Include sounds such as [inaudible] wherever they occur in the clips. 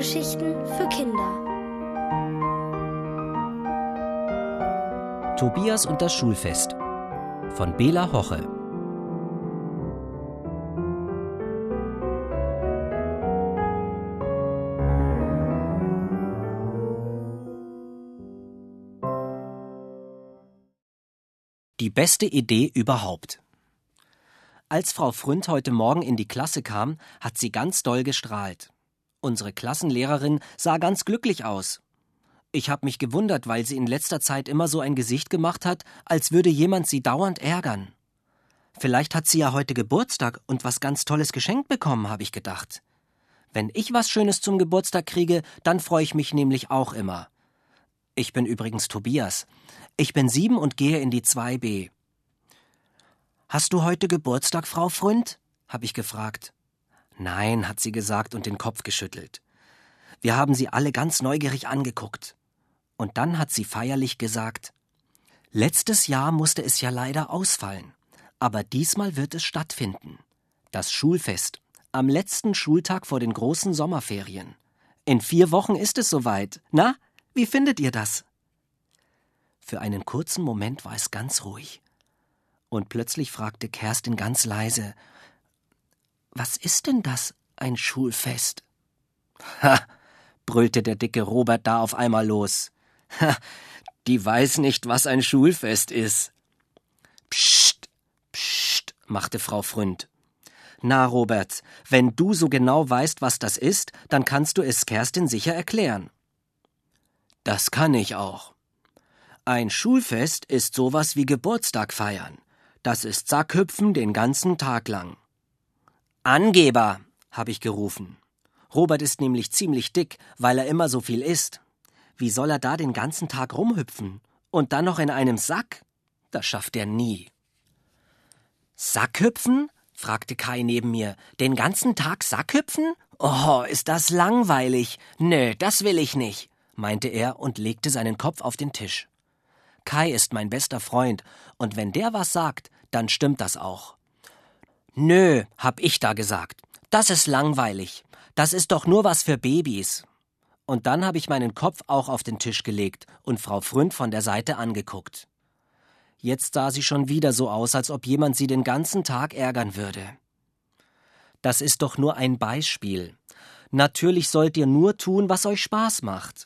Hörgeschichten für Kinder. Tobias und das Schulfest von Bela Hoche. Die beste Idee überhaupt. Als Frau Fründ heute Morgen in die Klasse kam, hat sie ganz doll gestrahlt. Unsere Klassenlehrerin sah ganz glücklich aus. Ich habe mich gewundert, weil sie in letzter Zeit immer so ein Gesicht gemacht hat, als würde jemand sie dauernd ärgern. Vielleicht hat sie ja heute Geburtstag und was ganz Tolles geschenkt bekommen, habe ich gedacht. Wenn ich was Schönes zum Geburtstag kriege, dann freue ich mich nämlich auch immer. Ich bin übrigens Tobias. Ich bin sieben und gehe in die 2b. Hast du heute Geburtstag, Frau Fründ? habe ich gefragt. Nein, hat sie gesagt und den Kopf geschüttelt. Wir haben sie alle ganz neugierig angeguckt. Und dann hat sie feierlich gesagt Letztes Jahr musste es ja leider ausfallen, aber diesmal wird es stattfinden. Das Schulfest, am letzten Schultag vor den großen Sommerferien. In vier Wochen ist es soweit. Na, wie findet ihr das? Für einen kurzen Moment war es ganz ruhig. Und plötzlich fragte Kerstin ganz leise Was ist denn das, ein Schulfest? Ha, brüllte der dicke Robert da auf einmal los. Ha, die weiß nicht, was ein Schulfest ist. Psst, psst, machte Frau Fründ. Na, Robert, wenn du so genau weißt, was das ist, dann kannst du es Kerstin sicher erklären. Das kann ich auch. Ein Schulfest ist sowas wie Geburtstag feiern. Das ist Sackhüpfen den ganzen Tag lang. Angeber, habe ich gerufen. Robert ist nämlich ziemlich dick, weil er immer so viel isst. Wie soll er da den ganzen Tag rumhüpfen? Und dann noch in einem Sack? Das schafft er nie. Sackhüpfen? fragte Kai neben mir. Den ganzen Tag Sackhüpfen? Oh, ist das langweilig. Nö, das will ich nicht, meinte er und legte seinen Kopf auf den Tisch. Kai ist mein bester Freund, und wenn der was sagt, dann stimmt das auch. Nö, hab ich da gesagt. Das ist langweilig. Das ist doch nur was für Babys. Und dann habe ich meinen Kopf auch auf den Tisch gelegt und Frau Fründ von der Seite angeguckt. Jetzt sah sie schon wieder so aus, als ob jemand sie den ganzen Tag ärgern würde. Das ist doch nur ein Beispiel. Natürlich sollt ihr nur tun, was euch Spaß macht.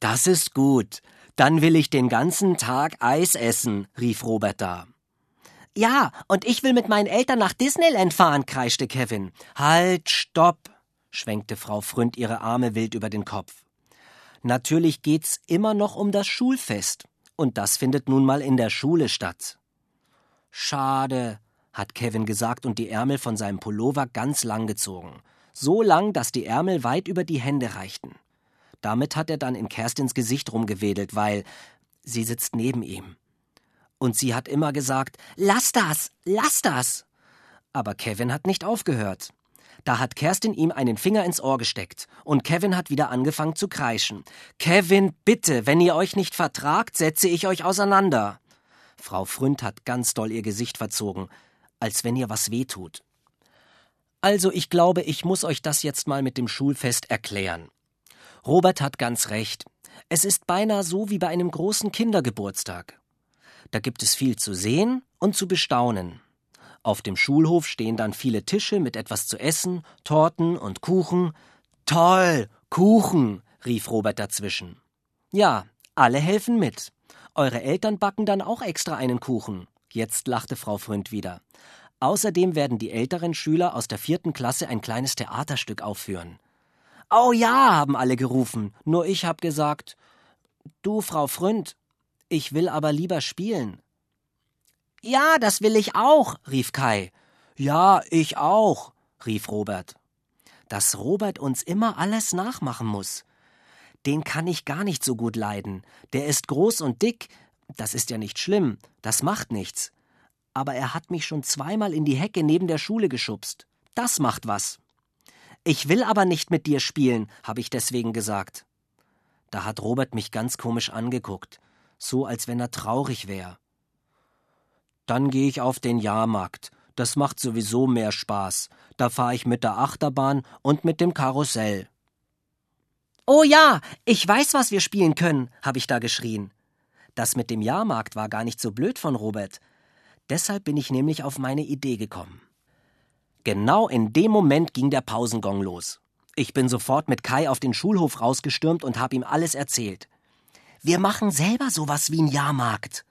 Das ist gut. Dann will ich den ganzen Tag Eis essen, rief Robert da. Ja, und ich will mit meinen Eltern nach Disneyland fahren, kreischte Kevin. Halt, stopp, schwenkte Frau Fründ ihre Arme wild über den Kopf. Natürlich geht's immer noch um das Schulfest, und das findet nun mal in der Schule statt. Schade, hat Kevin gesagt und die Ärmel von seinem Pullover ganz lang gezogen. So lang, dass die Ärmel weit über die Hände reichten. Damit hat er dann in Kerstins Gesicht rumgewedelt, weil sie sitzt neben ihm. Und sie hat immer gesagt, lass das, lass das. Aber Kevin hat nicht aufgehört. Da hat Kerstin ihm einen Finger ins Ohr gesteckt und Kevin hat wieder angefangen zu kreischen. Kevin, bitte, wenn ihr euch nicht vertragt, setze ich euch auseinander. Frau Fründ hat ganz doll ihr Gesicht verzogen, als wenn ihr was wehtut. Also, ich glaube, ich muss euch das jetzt mal mit dem Schulfest erklären. Robert hat ganz recht. Es ist beinahe so wie bei einem großen Kindergeburtstag. Da gibt es viel zu sehen und zu bestaunen. Auf dem Schulhof stehen dann viele Tische mit etwas zu essen, Torten und Kuchen. Toll, Kuchen, rief Robert dazwischen. Ja, alle helfen mit. Eure Eltern backen dann auch extra einen Kuchen. Jetzt lachte Frau Fründ wieder. Außerdem werden die älteren Schüler aus der vierten Klasse ein kleines Theaterstück aufführen. Oh ja, haben alle gerufen. Nur ich hab gesagt, du, Frau Fründ, ich will aber lieber spielen. Ja, das will ich auch, rief Kai. Ja, ich auch, rief Robert. Dass Robert uns immer alles nachmachen muss. Den kann ich gar nicht so gut leiden. Der ist groß und dick. Das ist ja nicht schlimm. Das macht nichts. Aber er hat mich schon zweimal in die Hecke neben der Schule geschubst. Das macht was. Ich will aber nicht mit dir spielen, habe ich deswegen gesagt. Da hat Robert mich ganz komisch angeguckt, so als wenn er traurig wäre. Dann gehe ich auf den Jahrmarkt. Das macht sowieso mehr Spaß. Da fahre ich mit der Achterbahn und mit dem Karussell, Oh ja, ich weiß, was wir spielen können, habe ich da geschrien. Das mit dem Jahrmarkt war gar nicht so blöd von Robert. Deshalb bin ich nämlich auf meine Idee gekommen. Genau in dem Moment ging der Pausengong los. Ich bin sofort mit Kai auf den Schulhof rausgestürmt und habe ihm alles erzählt. Wir machen selber sowas wie ein Jahrmarkt.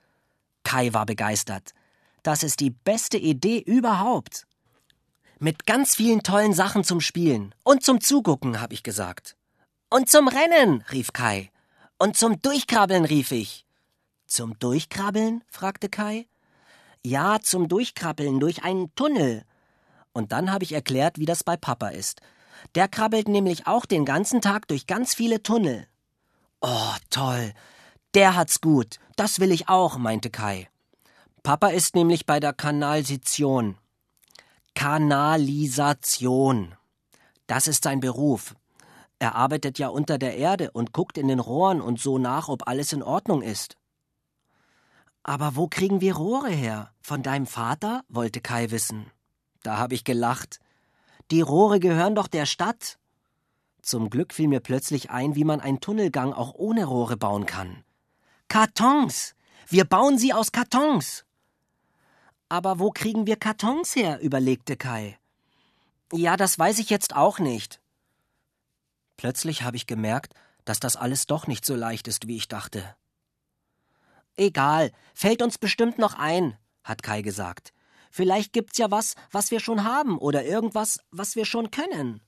Kai war begeistert. Das ist die beste Idee überhaupt. Mit ganz vielen tollen Sachen zum Spielen und zum Zugucken, habe ich gesagt. Und zum Rennen, rief Kai. Und zum Durchkrabbeln, rief ich. Zum Durchkrabbeln? fragte Kai. Ja, zum Durchkrabbeln durch einen Tunnel. Und dann habe ich erklärt, wie das bei Papa ist. Der krabbelt nämlich auch den ganzen Tag durch ganz viele Tunnel. Oh, toll. Der hat's gut. Das will ich auch, meinte Kai. Papa ist nämlich bei der Kanalisation. Kanalisation. Das ist sein Beruf. Er arbeitet ja unter der Erde und guckt in den Rohren und so nach, ob alles in Ordnung ist. Aber wo kriegen wir Rohre her? Von deinem Vater? wollte Kai wissen. Da habe ich gelacht. Die Rohre gehören doch der Stadt. Zum Glück fiel mir plötzlich ein, wie man einen Tunnelgang auch ohne Rohre bauen kann. Kartons. Wir bauen sie aus Kartons. Aber wo kriegen wir Kartons her? überlegte Kai. Ja, das weiß ich jetzt auch nicht. Plötzlich habe ich gemerkt, dass das alles doch nicht so leicht ist, wie ich dachte. Egal, fällt uns bestimmt noch ein, hat Kai gesagt. Vielleicht gibt's ja was, was wir schon haben oder irgendwas, was wir schon können.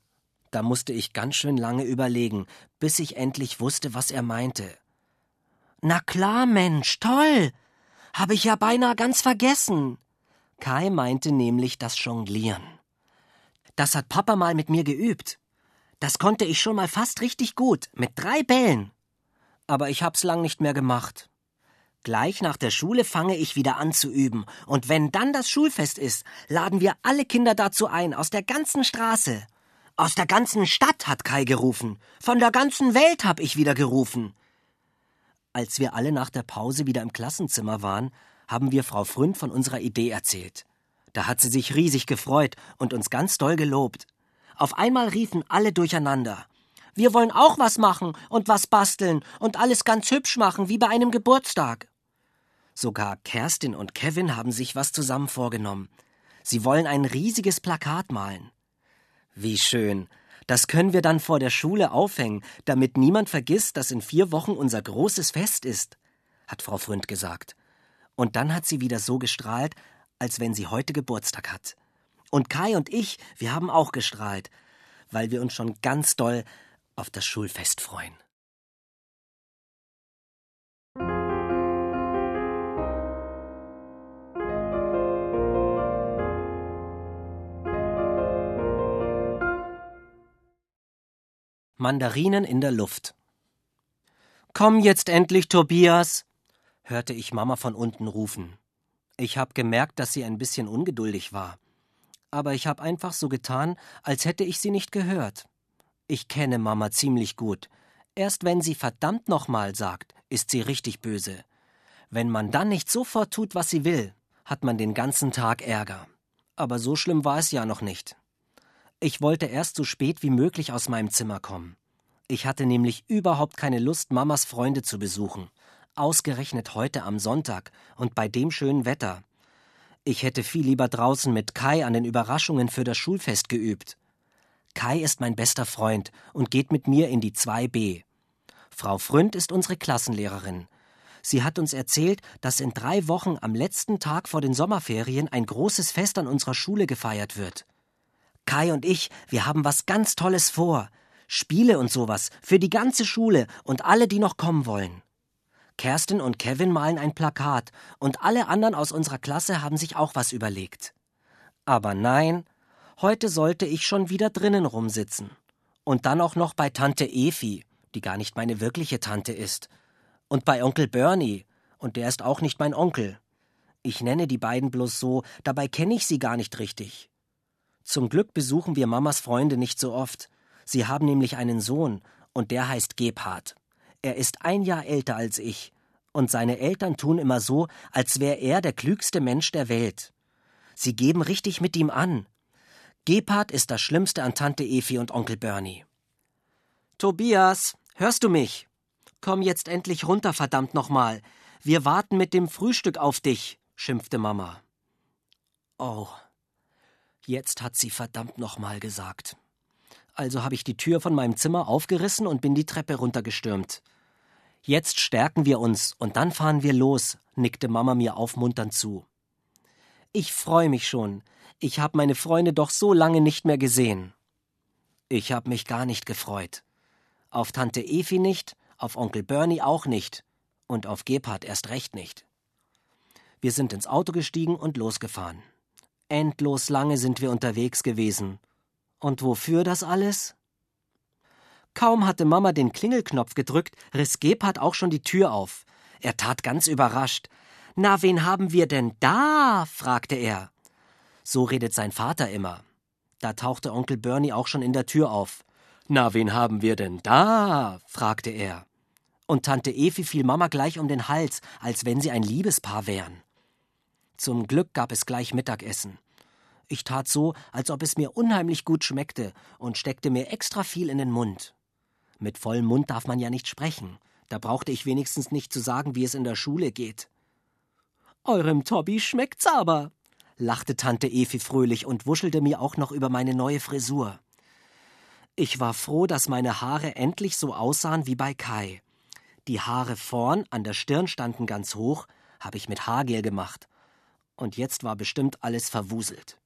Da musste ich ganz schön lange überlegen, bis ich endlich wusste, was er meinte. Na klar, Mensch, toll. Habe ich ja beinahe ganz vergessen. Kai meinte nämlich das Jonglieren. Das hat Papa mal mit mir geübt. Das konnte ich schon mal fast richtig gut, mit drei Bällen. Aber ich hab's lang nicht mehr gemacht. Gleich nach der Schule fange ich wieder an zu üben, und wenn dann das Schulfest ist, laden wir alle Kinder dazu ein, aus der ganzen Straße. Aus der ganzen Stadt hat Kai gerufen. Von der ganzen Welt hab ich wieder gerufen. Als wir alle nach der Pause wieder im Klassenzimmer waren, haben wir Frau Fründ von unserer Idee erzählt. Da hat sie sich riesig gefreut und uns ganz doll gelobt. Auf einmal riefen alle durcheinander. Wir wollen auch was machen und was basteln und alles ganz hübsch machen, wie bei einem Geburtstag. Sogar Kerstin und Kevin haben sich was zusammen vorgenommen. Sie wollen ein riesiges Plakat malen. Wie schön. Das können wir dann vor der Schule aufhängen, damit niemand vergisst, dass in vier Wochen unser großes Fest ist, hat Frau Fründ gesagt. Und dann hat sie wieder so gestrahlt, als wenn sie heute Geburtstag hat. Und Kai und ich, wir haben auch gestrahlt, weil wir uns schon ganz doll auf das Schulfest freuen. Mandarinen in der Luft. Komm jetzt endlich, Tobias, hörte ich Mama von unten rufen. Ich hab gemerkt, dass sie ein bisschen ungeduldig war. Aber ich hab einfach so getan, als hätte ich sie nicht gehört. Ich kenne Mama ziemlich gut. Erst wenn sie verdammt nochmal sagt, ist sie richtig böse. Wenn man dann nicht sofort tut, was sie will, hat man den ganzen Tag Ärger. Aber so schlimm war es ja noch nicht. Ich wollte erst so spät wie möglich aus meinem Zimmer kommen. Ich hatte nämlich überhaupt keine Lust, Mamas Freunde zu besuchen. Ausgerechnet heute am Sonntag und bei dem schönen Wetter. Ich hätte viel lieber draußen mit Kai an den Überraschungen für das Schulfest geübt. Kai ist mein bester Freund und geht mit mir in die 2b. Frau Fründ ist unsere Klassenlehrerin. Sie hat uns erzählt, dass in drei Wochen am letzten Tag vor den Sommerferien ein großes Fest an unserer Schule gefeiert wird. Kai und ich, wir haben was ganz Tolles vor. Spiele und sowas für die ganze Schule und alle, die noch kommen wollen. Kerstin und Kevin malen ein Plakat und alle anderen aus unserer Klasse haben sich auch was überlegt. Aber nein, heute sollte ich schon wieder drinnen rumsitzen. Und dann auch noch bei Tante Efi, die gar nicht meine wirkliche Tante ist. Und bei Onkel Bernie, und der ist auch nicht mein Onkel. Ich nenne die beiden bloß so, dabei kenne ich sie gar nicht richtig. Zum Glück besuchen wir Mamas Freunde nicht so oft. Sie haben nämlich einen Sohn, und der heißt Gebhard. Er ist ein Jahr älter als ich, und seine Eltern tun immer so, als wäre er der klügste Mensch der Welt. Sie geben richtig mit ihm an. Gebhard ist das Schlimmste an Tante Efi und Onkel Bernie. Tobias, hörst du mich? Komm jetzt endlich runter, verdammt nochmal. Wir warten mit dem Frühstück auf dich, schimpfte Mama. Oh, jetzt hat sie verdammt nochmal gesagt. Also habe ich die Tür von meinem Zimmer aufgerissen und bin die Treppe runtergestürmt. Jetzt stärken wir uns und dann fahren wir los, nickte Mama mir aufmunternd zu. Ich freue mich schon. Ich habe meine Freunde doch so lange nicht mehr gesehen. Ich habe mich gar nicht gefreut. Auf Tante Efi nicht, auf Onkel Bernie auch nicht und auf Gebhard erst recht nicht. Wir sind ins Auto gestiegen und losgefahren. Endlos lange sind wir unterwegs gewesen. Und wofür das alles? Kaum hatte Mama den Klingelknopf gedrückt, riss Gebhard auch schon die Tür auf. Er tat ganz überrascht. Na, wen haben wir denn da? fragte er. So redet sein Vater immer. Da tauchte Onkel Bernie auch schon in der Tür auf. Na, wen haben wir denn da? fragte er. Und Tante Efi fiel Mama gleich um den Hals, als wenn sie ein Liebespaar wären. Zum Glück gab es gleich Mittagessen. Ich tat so, als ob es mir unheimlich gut schmeckte und steckte mir extra viel in den Mund. Mit vollem Mund darf man ja nicht sprechen. Da brauchte ich wenigstens nicht zu sagen, wie es in der Schule geht. Eurem Tobby schmeckt's aber, lachte Tante Efi fröhlich und wuschelte mir auch noch über meine neue Frisur. Ich war froh, dass meine Haare endlich so aussahen wie bei Kai. Die Haare vorn an der Stirn standen ganz hoch, habe ich mit Haargel gemacht. Und jetzt war bestimmt alles verwuselt.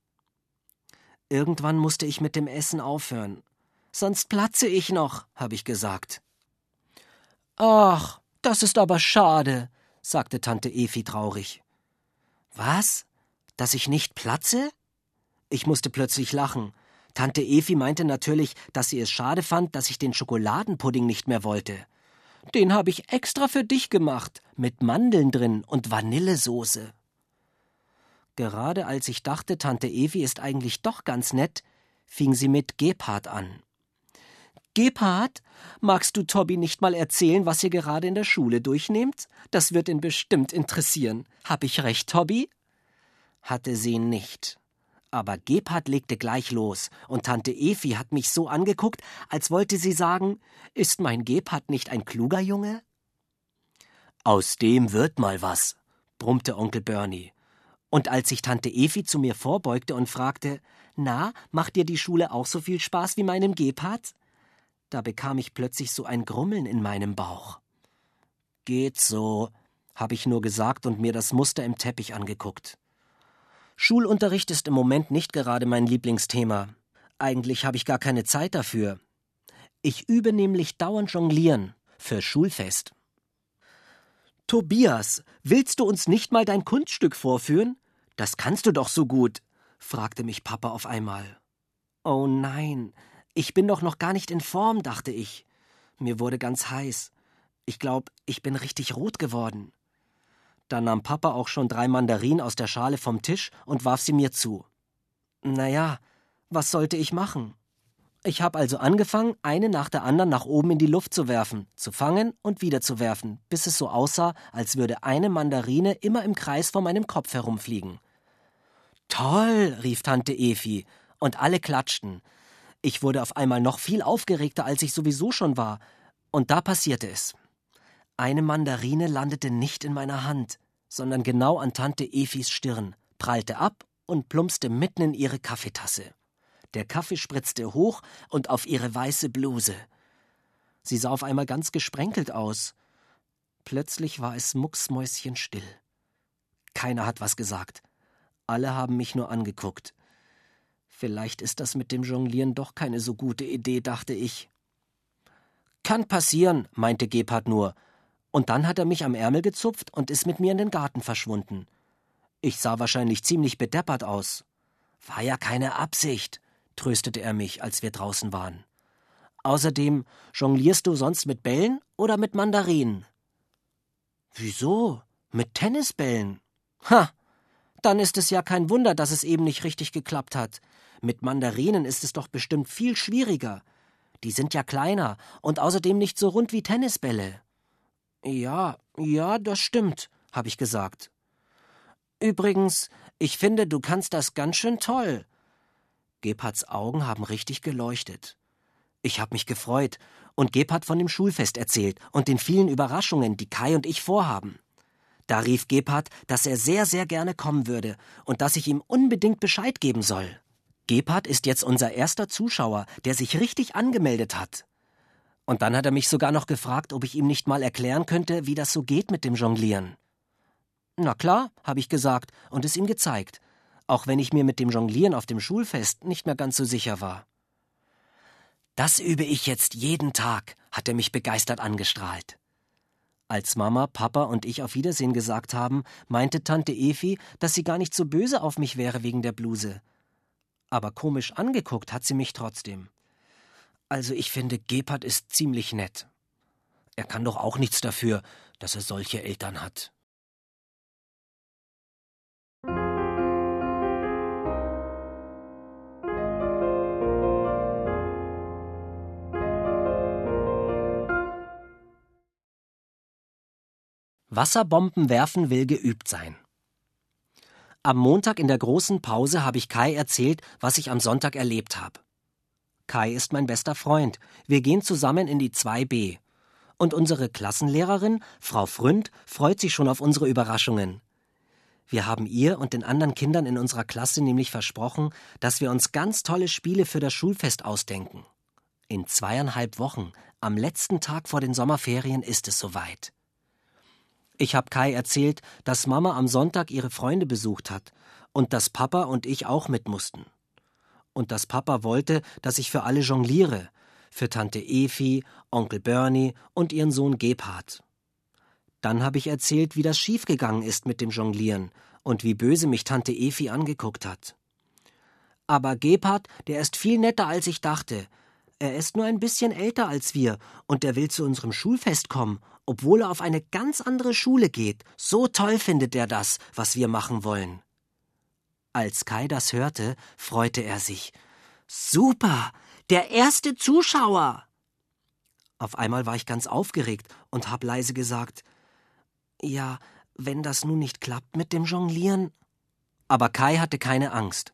Irgendwann musste ich mit dem Essen aufhören sonst platze ich noch, habe ich gesagt. Ach, das ist aber schade, sagte Tante Efi traurig. Was? Dass ich nicht platze? Ich musste plötzlich lachen. Tante Efi meinte natürlich, dass sie es schade fand, dass ich den Schokoladenpudding nicht mehr wollte. Den habe ich extra für dich gemacht, mit Mandeln drin und Vanillesoße. Gerade als ich dachte, Tante Evi ist eigentlich doch ganz nett, fing sie mit Gebhard an. Gebhard, magst du Tobi nicht mal erzählen, was ihr gerade in der Schule durchnehmt? Das wird ihn bestimmt interessieren. Hab ich recht, Tobi? Hatte sie nicht. Aber Gebhard legte gleich los, und Tante Efi hat mich so angeguckt, als wollte sie sagen, ist mein Gebhard nicht ein kluger Junge? Aus dem wird mal was, brummte Onkel Bernie. Und als sich Tante Efi zu mir vorbeugte und fragte, na, macht dir die Schule auch so viel Spaß wie meinem Gebhard? Da bekam ich plötzlich so ein Grummeln in meinem Bauch. Geht so, habe ich nur gesagt und mir das Muster im Teppich angeguckt. Schulunterricht ist im Moment nicht gerade mein Lieblingsthema. Eigentlich habe ich gar keine Zeit dafür. Ich übe nämlich dauernd Jonglieren für Schulfest. Tobias, willst du uns nicht mal dein Kunststück vorführen? Das kannst du doch so gut, fragte mich Papa auf einmal. Oh nein, ich bin doch noch gar nicht in Form, dachte ich. Mir wurde ganz heiß. Ich glaube, ich bin richtig rot geworden. Dann nahm Papa auch schon drei Mandarinen aus der Schale vom Tisch und warf sie mir zu. Naja, was sollte ich machen? Ich habe also angefangen, eine nach der anderen nach oben in die Luft zu werfen, zu fangen und wieder zu werfen, bis es so aussah, als würde eine Mandarine immer im Kreis vor meinem Kopf herumfliegen. Toll, rief Tante Efi, und alle klatschten. Ich wurde auf einmal noch viel aufgeregter, als ich sowieso schon war. Und da passierte es. Eine Mandarine landete nicht in meiner Hand, sondern genau an Tante Efis Stirn, prallte ab und plumpste mitten in ihre Kaffeetasse. Der Kaffee spritzte hoch und auf ihre weiße Bluse. Sie sah auf einmal ganz gesprenkelt aus. Plötzlich war es mucksmäuschenstill. Keiner hat was gesagt. Alle haben mich nur angeguckt. Vielleicht ist das mit dem Jonglieren doch keine so gute Idee, dachte ich. Kann passieren, meinte Gebhard nur. Und dann hat er mich am Ärmel gezupft und ist mit mir in den Garten verschwunden. Ich sah wahrscheinlich ziemlich bedeppert aus. War ja keine Absicht, tröstete er mich, als wir draußen waren. Außerdem, jonglierst du sonst mit Bällen oder mit Mandarinen? Wieso? Mit Tennisbällen? Ha! Dann ist es ja kein Wunder, dass es eben nicht richtig geklappt hat. Mit Mandarinen ist es doch bestimmt viel schwieriger. Die sind ja kleiner und außerdem nicht so rund wie Tennisbälle. Ja, ja, das stimmt, habe ich gesagt. Übrigens, ich finde, du kannst das ganz schön toll. Gebhards Augen haben richtig geleuchtet. Ich habe mich gefreut, und Gebhard von dem Schulfest erzählt und den vielen Überraschungen, die Kai und ich vorhaben. Da rief Gebhard, dass er sehr, sehr gerne kommen würde und dass ich ihm unbedingt Bescheid geben soll. Gebhard ist jetzt unser erster Zuschauer, der sich richtig angemeldet hat. Und dann hat er mich sogar noch gefragt, ob ich ihm nicht mal erklären könnte, wie das so geht mit dem Jonglieren. Na klar, habe ich gesagt und es ihm gezeigt, auch wenn ich mir mit dem Jonglieren auf dem Schulfest nicht mehr ganz so sicher war. Das übe ich jetzt jeden Tag, hat er mich begeistert angestrahlt. Als Mama, Papa und ich auf Wiedersehen gesagt haben, meinte Tante Efi, dass sie gar nicht so böse auf mich wäre wegen der Bluse. Aber komisch angeguckt hat sie mich trotzdem. Also ich finde, Gebhard ist ziemlich nett. Er kann doch auch nichts dafür, dass er solche Eltern hat. Wasserbomben werfen will geübt sein. Am Montag in der großen Pause habe ich Kai erzählt, was ich am Sonntag erlebt habe. Kai ist mein bester Freund. Wir gehen zusammen in die 2b. Und unsere Klassenlehrerin, Frau Fründ, freut sich schon auf unsere Überraschungen. Wir haben ihr und den anderen Kindern in unserer Klasse nämlich versprochen, dass wir uns ganz tolle Spiele für das Schulfest ausdenken. In zweieinhalb Wochen, am letzten Tag vor den Sommerferien, ist es soweit. Ich habe Kai erzählt, dass Mama am Sonntag ihre Freunde besucht hat und dass Papa und ich auch mit mussten. Und dass Papa wollte, dass ich für alle jongliere, für Tante Efi, Onkel Bernie und ihren Sohn Gebhard. Dann habe ich erzählt, wie das schiefgegangen ist mit dem Jonglieren und wie böse mich Tante Efi angeguckt hat. Aber Gebhard, der ist viel netter, als ich dachte. Er ist nur ein bisschen älter als wir und er will zu unserem Schulfest kommen obwohl er auf eine ganz andere Schule geht. So toll findet er das, was wir machen wollen. Als Kai das hörte, freute er sich. Super, der erste Zuschauer. Auf einmal war ich ganz aufgeregt und hab leise gesagt: Ja, wenn das nun nicht klappt mit dem Jonglieren. Aber Kai hatte keine Angst.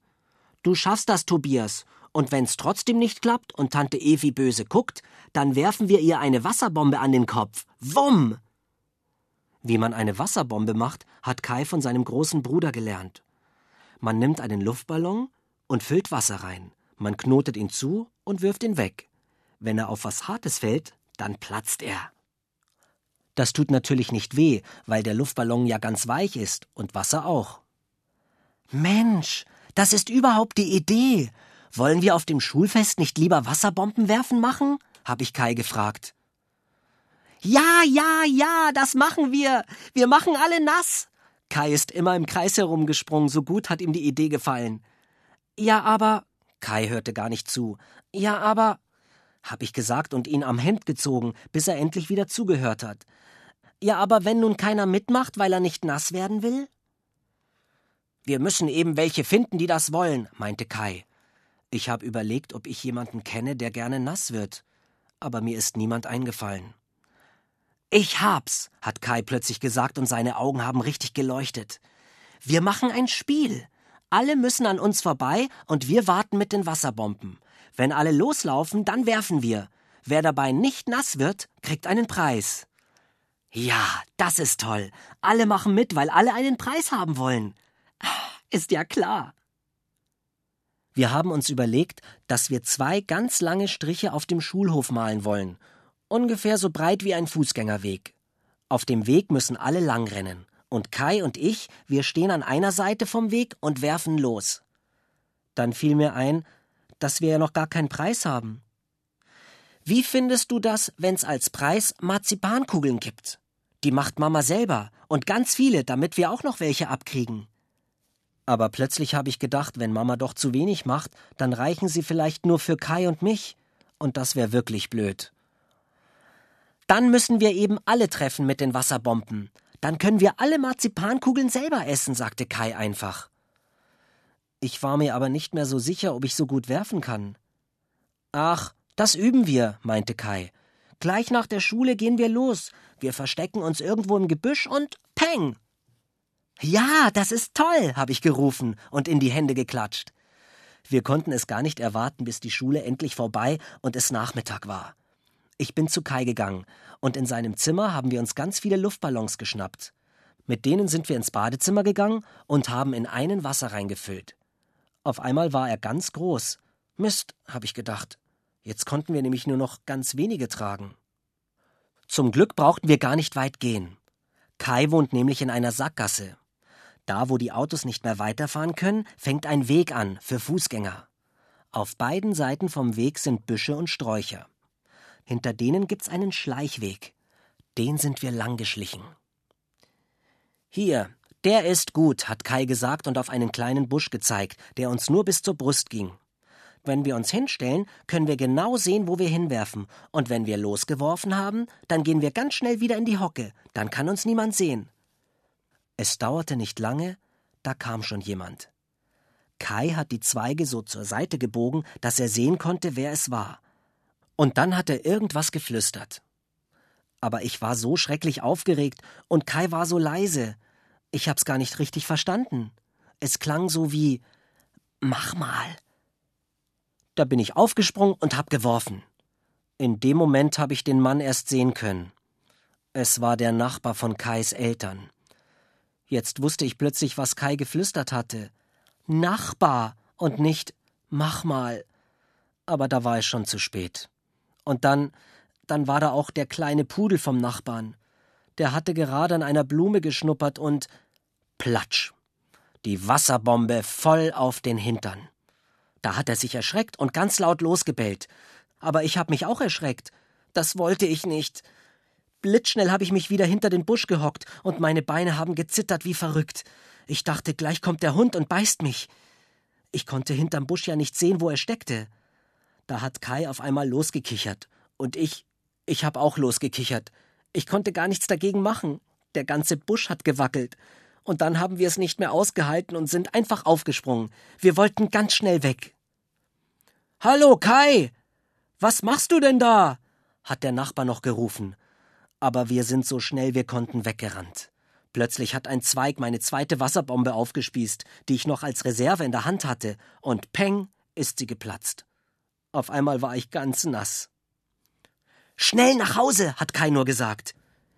Du schaffst das, Tobias, und wenn's trotzdem nicht klappt und Tante Evi böse guckt, dann werfen wir ihr eine Wasserbombe an den Kopf. Wumm! Wie man eine Wasserbombe macht, hat Kai von seinem großen Bruder gelernt. Man nimmt einen Luftballon und füllt Wasser rein. Man knotet ihn zu und wirft ihn weg. Wenn er auf was Hartes fällt, dann platzt er. Das tut natürlich nicht weh, weil der Luftballon ja ganz weich ist und Wasser auch. Mensch, das ist überhaupt die Idee. Wollen wir auf dem Schulfest nicht lieber Wasserbomben werfen machen? habe ich Kai gefragt. Ja, ja, ja, das machen wir. Wir machen alle nass. Kai ist immer im Kreis herumgesprungen, so gut hat ihm die Idee gefallen. Ja, aber. Kai hörte gar nicht zu. Ja, aber. hab ich gesagt und ihn am Hemd gezogen, bis er endlich wieder zugehört hat. Ja, aber wenn nun keiner mitmacht, weil er nicht nass werden will? Wir müssen eben welche finden, die das wollen, meinte Kai. Ich habe überlegt, ob ich jemanden kenne, der gerne nass wird, aber mir ist niemand eingefallen. Ich hab's, hat Kai plötzlich gesagt und seine Augen haben richtig geleuchtet. Wir machen ein Spiel. Alle müssen an uns vorbei und wir warten mit den Wasserbomben. Wenn alle loslaufen, dann werfen wir. Wer dabei nicht nass wird, kriegt einen Preis. Ja, das ist toll. Alle machen mit, weil alle einen Preis haben wollen. Ist ja klar. Wir haben uns überlegt, dass wir zwei ganz lange Striche auf dem Schulhof malen wollen, ungefähr so breit wie ein Fußgängerweg. Auf dem Weg müssen alle langrennen. Und Kai und ich, wir stehen an einer Seite vom Weg und werfen los. Dann fiel mir ein, dass wir ja noch gar keinen Preis haben. Wie findest du das, wenn's als Preis Marzipankugeln gibt? Die macht Mama selber und ganz viele, damit wir auch noch welche abkriegen. Aber plötzlich habe ich gedacht, wenn Mama doch zu wenig macht, dann reichen sie vielleicht nur für Kai und mich. Und das wäre wirklich blöd. Dann müssen wir eben alle treffen mit den Wasserbomben. Dann können wir alle Marzipankugeln selber essen, sagte Kai einfach. Ich war mir aber nicht mehr so sicher, ob ich so gut werfen kann. Ach, das üben wir, meinte Kai. Gleich nach der Schule gehen wir los. Wir verstecken uns irgendwo im Gebüsch und Peng! Ja, das ist toll, habe ich gerufen und in die Hände geklatscht. Wir konnten es gar nicht erwarten, bis die Schule endlich vorbei und es Nachmittag war. Ich bin zu Kai gegangen, und in seinem Zimmer haben wir uns ganz viele Luftballons geschnappt. Mit denen sind wir ins Badezimmer gegangen und haben in einen Wasser reingefüllt. Auf einmal war er ganz groß. Mist, habe ich gedacht. Jetzt konnten wir nämlich nur noch ganz wenige tragen. Zum Glück brauchten wir gar nicht weit gehen. Kai wohnt nämlich in einer Sackgasse. Da, wo die Autos nicht mehr weiterfahren können, fängt ein Weg an für Fußgänger. Auf beiden Seiten vom Weg sind Büsche und Sträucher. Hinter denen gibt's einen Schleichweg. Den sind wir lang geschlichen. Hier, der ist gut, hat Kai gesagt und auf einen kleinen Busch gezeigt, der uns nur bis zur Brust ging. Wenn wir uns hinstellen, können wir genau sehen, wo wir hinwerfen. Und wenn wir losgeworfen haben, dann gehen wir ganz schnell wieder in die Hocke. Dann kann uns niemand sehen. Es dauerte nicht lange, da kam schon jemand. Kai hat die Zweige so zur Seite gebogen, dass er sehen konnte, wer es war. Und dann hat er irgendwas geflüstert. Aber ich war so schrecklich aufgeregt und Kai war so leise. Ich hab's gar nicht richtig verstanden. Es klang so wie Mach mal. Da bin ich aufgesprungen und hab geworfen. In dem Moment habe ich den Mann erst sehen können. Es war der Nachbar von Kais Eltern. Jetzt wusste ich plötzlich, was Kai geflüstert hatte. Nachbar und nicht Mach mal. Aber da war es schon zu spät. Und dann, dann war da auch der kleine Pudel vom Nachbarn der hatte gerade an einer Blume geschnuppert und platsch. Die Wasserbombe voll auf den Hintern. Da hat er sich erschreckt und ganz laut losgebellt. Aber ich hab mich auch erschreckt. Das wollte ich nicht. Blitzschnell habe ich mich wieder hinter den Busch gehockt und meine Beine haben gezittert wie verrückt. Ich dachte, gleich kommt der Hund und beißt mich. Ich konnte hinterm Busch ja nicht sehen, wo er steckte. Da hat Kai auf einmal losgekichert. Und ich, ich hab auch losgekichert. Ich konnte gar nichts dagegen machen. Der ganze Busch hat gewackelt. Und dann haben wir es nicht mehr ausgehalten und sind einfach aufgesprungen. Wir wollten ganz schnell weg. Hallo, Kai! Was machst du denn da? hat der Nachbar noch gerufen. Aber wir sind so schnell wir konnten weggerannt. Plötzlich hat ein Zweig meine zweite Wasserbombe aufgespießt, die ich noch als Reserve in der Hand hatte, und peng ist sie geplatzt. Auf einmal war ich ganz nass. Schnell nach Hause, hat Kai nur gesagt.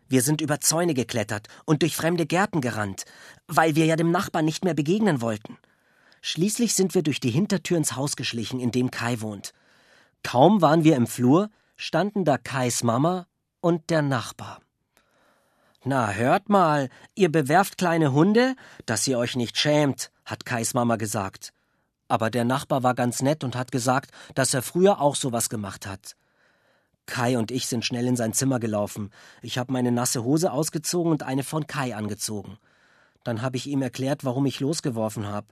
Wir sind über Zäune geklettert und durch fremde Gärten gerannt, weil wir ja dem Nachbarn nicht mehr begegnen wollten. Schließlich sind wir durch die Hintertür ins Haus geschlichen, in dem Kai wohnt. Kaum waren wir im Flur, standen da Kais Mama und der Nachbar. Na, hört mal, ihr bewerft kleine Hunde, dass ihr euch nicht schämt, hat Kais Mama gesagt. Aber der Nachbar war ganz nett und hat gesagt, dass er früher auch sowas gemacht hat. Kai und ich sind schnell in sein Zimmer gelaufen. Ich habe meine nasse Hose ausgezogen und eine von Kai angezogen. Dann habe ich ihm erklärt, warum ich losgeworfen habe.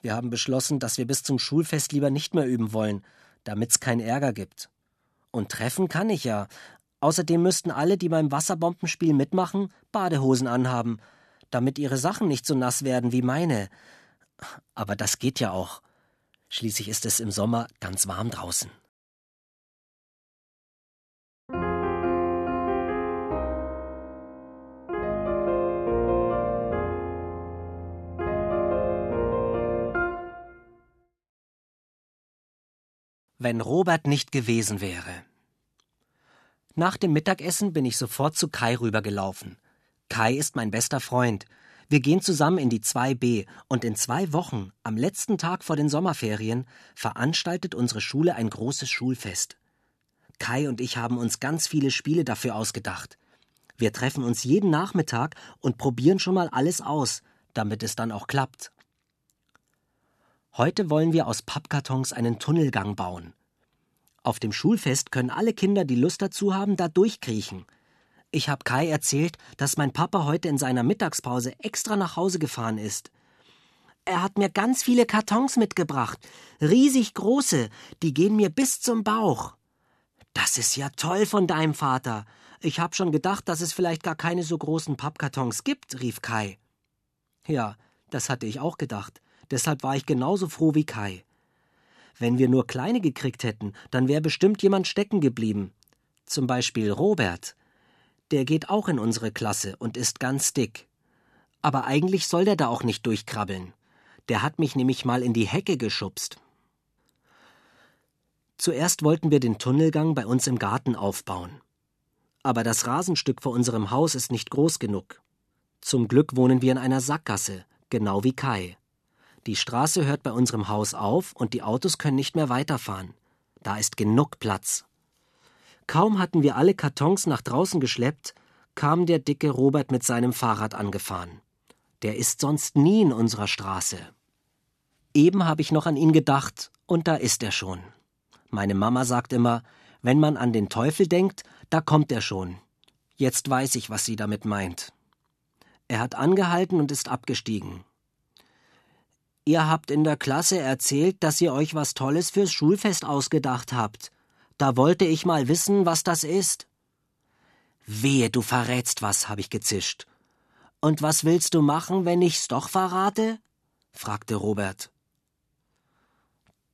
Wir haben beschlossen, dass wir bis zum Schulfest lieber nicht mehr üben wollen, damit's keinen Ärger gibt. Und treffen kann ich ja. Außerdem müssten alle, die beim Wasserbombenspiel mitmachen, Badehosen anhaben, damit ihre Sachen nicht so nass werden wie meine. Aber das geht ja auch. Schließlich ist es im Sommer ganz warm draußen. wenn Robert nicht gewesen wäre. Nach dem Mittagessen bin ich sofort zu Kai rübergelaufen. Kai ist mein bester Freund. Wir gehen zusammen in die 2b und in zwei Wochen, am letzten Tag vor den Sommerferien, veranstaltet unsere Schule ein großes Schulfest. Kai und ich haben uns ganz viele Spiele dafür ausgedacht. Wir treffen uns jeden Nachmittag und probieren schon mal alles aus, damit es dann auch klappt. Heute wollen wir aus Pappkartons einen Tunnelgang bauen. Auf dem Schulfest können alle Kinder, die Lust dazu haben, da durchkriechen. Ich habe Kai erzählt, dass mein Papa heute in seiner Mittagspause extra nach Hause gefahren ist. Er hat mir ganz viele Kartons mitgebracht, riesig große, die gehen mir bis zum Bauch. Das ist ja toll von deinem Vater. Ich hab schon gedacht, dass es vielleicht gar keine so großen Pappkartons gibt, rief Kai. Ja, das hatte ich auch gedacht. Deshalb war ich genauso froh wie Kai. Wenn wir nur kleine gekriegt hätten, dann wäre bestimmt jemand stecken geblieben. Zum Beispiel Robert. Der geht auch in unsere Klasse und ist ganz dick. Aber eigentlich soll der da auch nicht durchkrabbeln. Der hat mich nämlich mal in die Hecke geschubst. Zuerst wollten wir den Tunnelgang bei uns im Garten aufbauen. Aber das Rasenstück vor unserem Haus ist nicht groß genug. Zum Glück wohnen wir in einer Sackgasse, genau wie Kai. Die Straße hört bei unserem Haus auf und die Autos können nicht mehr weiterfahren. Da ist genug Platz. Kaum hatten wir alle Kartons nach draußen geschleppt, kam der dicke Robert mit seinem Fahrrad angefahren. Der ist sonst nie in unserer Straße. Eben habe ich noch an ihn gedacht, und da ist er schon. Meine Mama sagt immer, wenn man an den Teufel denkt, da kommt er schon. Jetzt weiß ich, was sie damit meint. Er hat angehalten und ist abgestiegen. Ihr habt in der Klasse erzählt, dass ihr euch was Tolles fürs Schulfest ausgedacht habt. Da wollte ich mal wissen, was das ist. Wehe, du verrätst was, habe ich gezischt. Und was willst du machen, wenn ich's doch verrate? fragte Robert.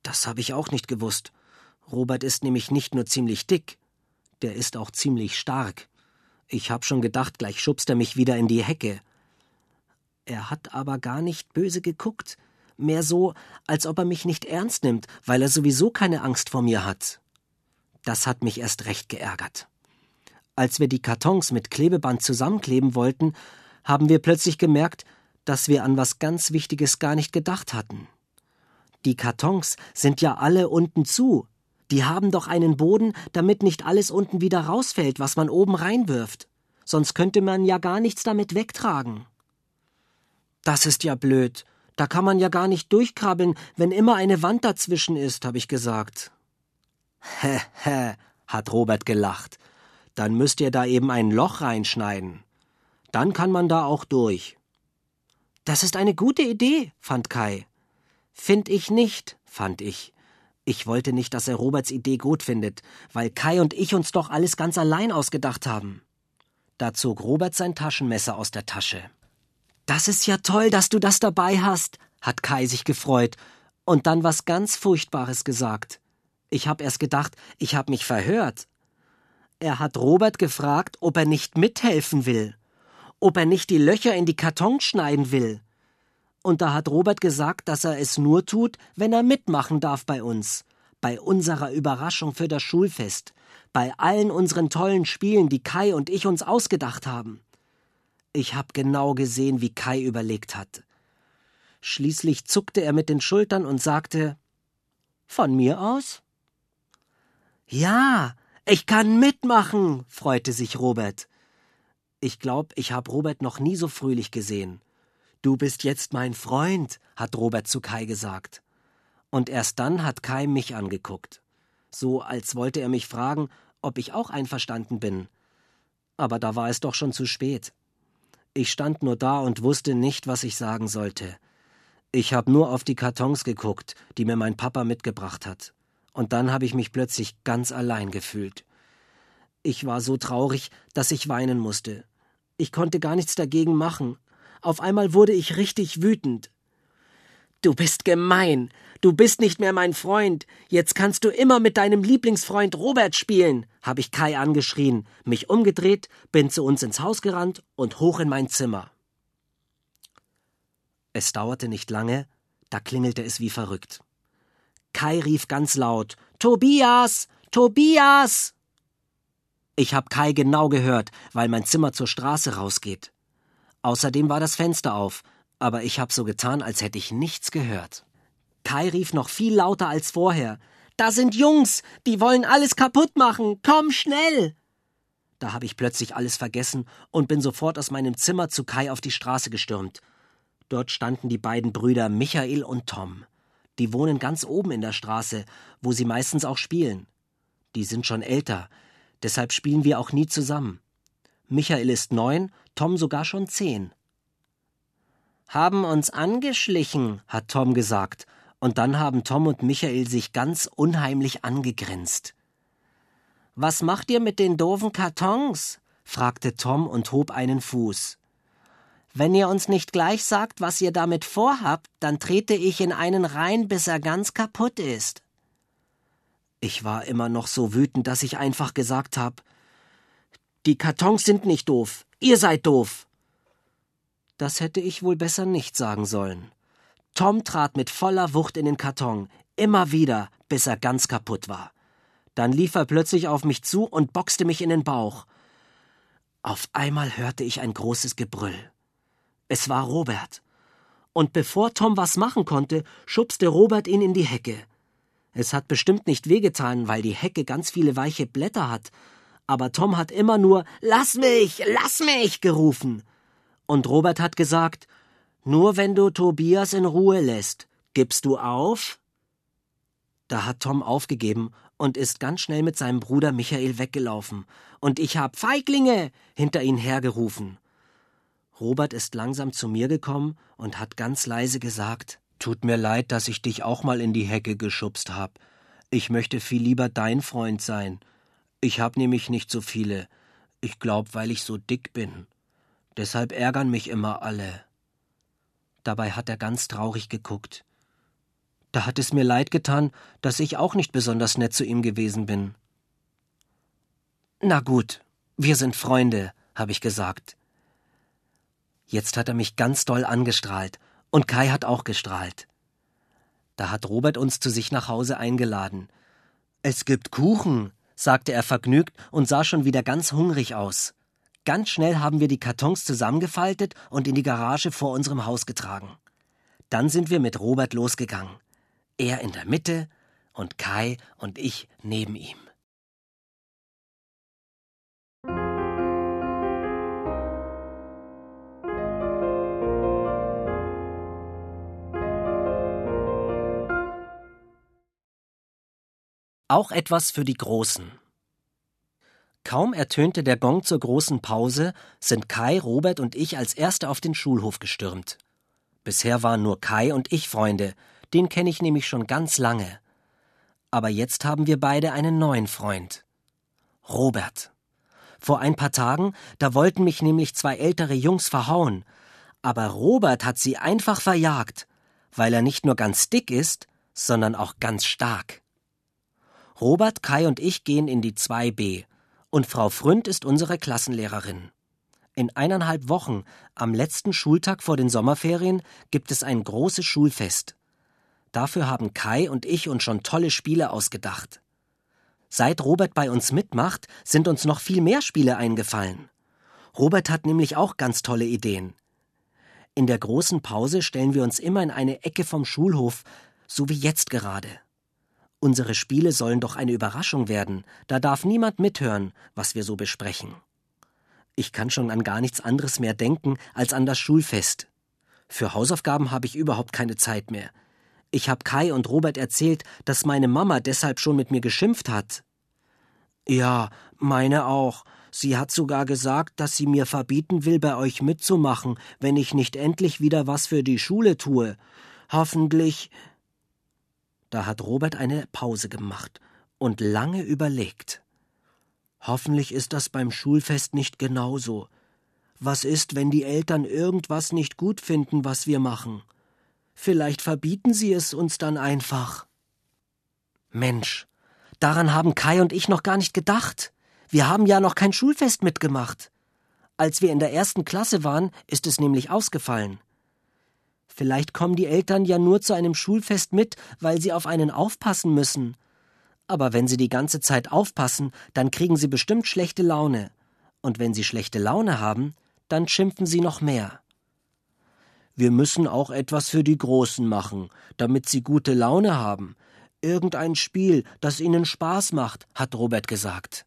Das habe ich auch nicht gewusst. Robert ist nämlich nicht nur ziemlich dick, der ist auch ziemlich stark. Ich hab schon gedacht, gleich schubst er mich wieder in die Hecke. Er hat aber gar nicht böse geguckt, mehr so, als ob er mich nicht ernst nimmt, weil er sowieso keine Angst vor mir hat. Das hat mich erst recht geärgert. Als wir die Kartons mit Klebeband zusammenkleben wollten, haben wir plötzlich gemerkt, dass wir an was ganz Wichtiges gar nicht gedacht hatten. Die Kartons sind ja alle unten zu. Die haben doch einen Boden, damit nicht alles unten wieder rausfällt, was man oben reinwirft. Sonst könnte man ja gar nichts damit wegtragen. Das ist ja blöd. Da kann man ja gar nicht durchkrabbeln, wenn immer eine Wand dazwischen ist, habe ich gesagt. Hä, [laughs] hä, hat Robert gelacht. Dann müsst ihr da eben ein Loch reinschneiden. Dann kann man da auch durch. Das ist eine gute Idee, fand Kai. Find ich nicht, fand ich. Ich wollte nicht, dass er Roberts Idee gut findet, weil Kai und ich uns doch alles ganz allein ausgedacht haben. Da zog Robert sein Taschenmesser aus der Tasche. Das ist ja toll, dass du das dabei hast, hat Kai sich gefreut und dann was ganz Furchtbares gesagt. Ich hab erst gedacht, ich hab mich verhört. Er hat Robert gefragt, ob er nicht mithelfen will, ob er nicht die Löcher in die Kartons schneiden will. Und da hat Robert gesagt, dass er es nur tut, wenn er mitmachen darf bei uns, bei unserer Überraschung für das Schulfest, bei allen unseren tollen Spielen, die Kai und ich uns ausgedacht haben. Ich hab genau gesehen, wie Kai überlegt hat. Schließlich zuckte er mit den Schultern und sagte Von mir aus? Ja, ich kann mitmachen, freute sich Robert. Ich glaub, ich hab Robert noch nie so fröhlich gesehen. Du bist jetzt mein Freund, hat Robert zu Kai gesagt. Und erst dann hat Kai mich angeguckt. So, als wollte er mich fragen, ob ich auch einverstanden bin. Aber da war es doch schon zu spät. Ich stand nur da und wusste nicht, was ich sagen sollte. Ich habe nur auf die Kartons geguckt, die mir mein Papa mitgebracht hat. Und dann habe ich mich plötzlich ganz allein gefühlt. Ich war so traurig, dass ich weinen musste. Ich konnte gar nichts dagegen machen, auf einmal wurde ich richtig wütend. Du bist gemein. Du bist nicht mehr mein Freund. Jetzt kannst du immer mit deinem Lieblingsfreund Robert spielen, habe ich Kai angeschrien, mich umgedreht, bin zu uns ins Haus gerannt und hoch in mein Zimmer. Es dauerte nicht lange, da klingelte es wie verrückt. Kai rief ganz laut Tobias. Tobias. Ich hab Kai genau gehört, weil mein Zimmer zur Straße rausgeht. Außerdem war das Fenster auf, aber ich hab so getan, als hätte ich nichts gehört. Kai rief noch viel lauter als vorher. Da sind Jungs, die wollen alles kaputt machen. Komm schnell! Da habe ich plötzlich alles vergessen und bin sofort aus meinem Zimmer zu Kai auf die Straße gestürmt. Dort standen die beiden Brüder Michael und Tom. Die wohnen ganz oben in der Straße, wo sie meistens auch spielen. Die sind schon älter, deshalb spielen wir auch nie zusammen. Michael ist neun, Tom sogar schon zehn. Haben uns angeschlichen, hat Tom gesagt, und dann haben Tom und Michael sich ganz unheimlich angegrinst. Was macht ihr mit den doofen Kartons? fragte Tom und hob einen Fuß. Wenn ihr uns nicht gleich sagt, was ihr damit vorhabt, dann trete ich in einen rein, bis er ganz kaputt ist. Ich war immer noch so wütend, dass ich einfach gesagt habe, die Kartons sind nicht doof. Ihr seid doof. Das hätte ich wohl besser nicht sagen sollen. Tom trat mit voller Wucht in den Karton, immer wieder, bis er ganz kaputt war. Dann lief er plötzlich auf mich zu und boxte mich in den Bauch. Auf einmal hörte ich ein großes Gebrüll. Es war Robert. Und bevor Tom was machen konnte, schubste Robert ihn in die Hecke. Es hat bestimmt nicht wehgetan, weil die Hecke ganz viele weiche Blätter hat, aber Tom hat immer nur Lass mich, lass mich gerufen. Und Robert hat gesagt Nur wenn du Tobias in Ruhe lässt, gibst du auf? Da hat Tom aufgegeben und ist ganz schnell mit seinem Bruder Michael weggelaufen, und ich hab Feiglinge hinter ihn hergerufen. Robert ist langsam zu mir gekommen und hat ganz leise gesagt Tut mir leid, dass ich dich auch mal in die Hecke geschubst hab. Ich möchte viel lieber dein Freund sein. Ich hab nämlich nicht so viele. Ich glaub, weil ich so dick bin. Deshalb ärgern mich immer alle. Dabei hat er ganz traurig geguckt. Da hat es mir leid getan, dass ich auch nicht besonders nett zu ihm gewesen bin. Na gut, wir sind Freunde, habe ich gesagt. Jetzt hat er mich ganz doll angestrahlt, und Kai hat auch gestrahlt. Da hat Robert uns zu sich nach Hause eingeladen. Es gibt Kuchen, sagte er vergnügt und sah schon wieder ganz hungrig aus. Ganz schnell haben wir die Kartons zusammengefaltet und in die Garage vor unserem Haus getragen. Dann sind wir mit Robert losgegangen. Er in der Mitte und Kai und ich neben ihm. Auch etwas für die Großen. Kaum ertönte der Gong zur großen Pause, sind Kai, Robert und ich als Erste auf den Schulhof gestürmt. Bisher waren nur Kai und ich Freunde, den kenne ich nämlich schon ganz lange. Aber jetzt haben wir beide einen neuen Freund. Robert. Vor ein paar Tagen, da wollten mich nämlich zwei ältere Jungs verhauen, aber Robert hat sie einfach verjagt, weil er nicht nur ganz dick ist, sondern auch ganz stark. Robert, Kai und ich gehen in die 2b und Frau Fründ ist unsere Klassenlehrerin. In eineinhalb Wochen, am letzten Schultag vor den Sommerferien, gibt es ein großes Schulfest. Dafür haben Kai und ich uns schon tolle Spiele ausgedacht. Seit Robert bei uns mitmacht, sind uns noch viel mehr Spiele eingefallen. Robert hat nämlich auch ganz tolle Ideen. In der großen Pause stellen wir uns immer in eine Ecke vom Schulhof, so wie jetzt gerade. Unsere Spiele sollen doch eine Überraschung werden, da darf niemand mithören, was wir so besprechen. Ich kann schon an gar nichts anderes mehr denken als an das Schulfest. Für Hausaufgaben habe ich überhaupt keine Zeit mehr. Ich habe Kai und Robert erzählt, dass meine Mama deshalb schon mit mir geschimpft hat. Ja, meine auch. Sie hat sogar gesagt, dass sie mir verbieten will, bei euch mitzumachen, wenn ich nicht endlich wieder was für die Schule tue. Hoffentlich da hat Robert eine Pause gemacht und lange überlegt. Hoffentlich ist das beim Schulfest nicht genauso. Was ist, wenn die Eltern irgendwas nicht gut finden, was wir machen? Vielleicht verbieten sie es uns dann einfach. Mensch, daran haben Kai und ich noch gar nicht gedacht. Wir haben ja noch kein Schulfest mitgemacht. Als wir in der ersten Klasse waren, ist es nämlich ausgefallen. Vielleicht kommen die Eltern ja nur zu einem Schulfest mit, weil sie auf einen aufpassen müssen. Aber wenn sie die ganze Zeit aufpassen, dann kriegen sie bestimmt schlechte Laune. Und wenn sie schlechte Laune haben, dann schimpfen sie noch mehr. Wir müssen auch etwas für die Großen machen, damit sie gute Laune haben. Irgendein Spiel, das ihnen Spaß macht, hat Robert gesagt.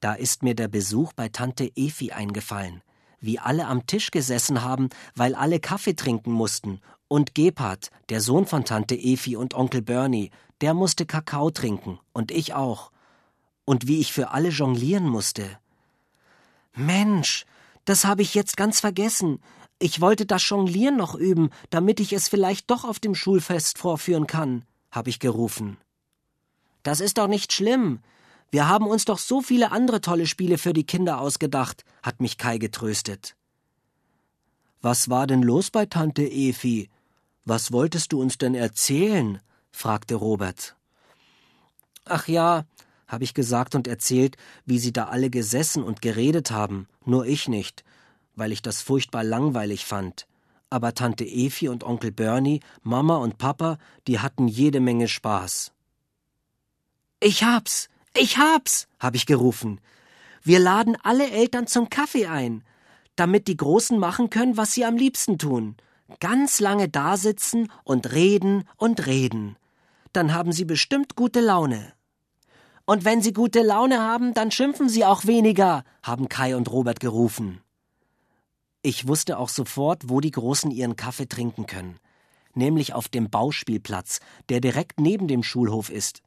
Da ist mir der Besuch bei Tante Efi eingefallen wie alle am Tisch gesessen haben, weil alle Kaffee trinken mussten. Und Gebhard, der Sohn von Tante Efi und Onkel Bernie, der musste Kakao trinken. Und ich auch. Und wie ich für alle jonglieren musste. Mensch, das habe ich jetzt ganz vergessen. Ich wollte das Jonglieren noch üben, damit ich es vielleicht doch auf dem Schulfest vorführen kann, habe ich gerufen. Das ist doch nicht schlimm. Wir haben uns doch so viele andere tolle Spiele für die Kinder ausgedacht, hat mich Kai getröstet. Was war denn los bei Tante Efi? Was wolltest du uns denn erzählen? fragte Robert. Ach ja, habe ich gesagt und erzählt, wie sie da alle gesessen und geredet haben, nur ich nicht, weil ich das furchtbar langweilig fand. Aber Tante Efi und Onkel Bernie, Mama und Papa, die hatten jede Menge Spaß. Ich hab's, ich hab's, hab ich gerufen. Wir laden alle Eltern zum Kaffee ein, damit die Großen machen können, was sie am liebsten tun. Ganz lange dasitzen und reden und reden. Dann haben sie bestimmt gute Laune. Und wenn sie gute Laune haben, dann schimpfen sie auch weniger, haben Kai und Robert gerufen. Ich wusste auch sofort, wo die Großen ihren Kaffee trinken können. Nämlich auf dem Bauspielplatz, der direkt neben dem Schulhof ist.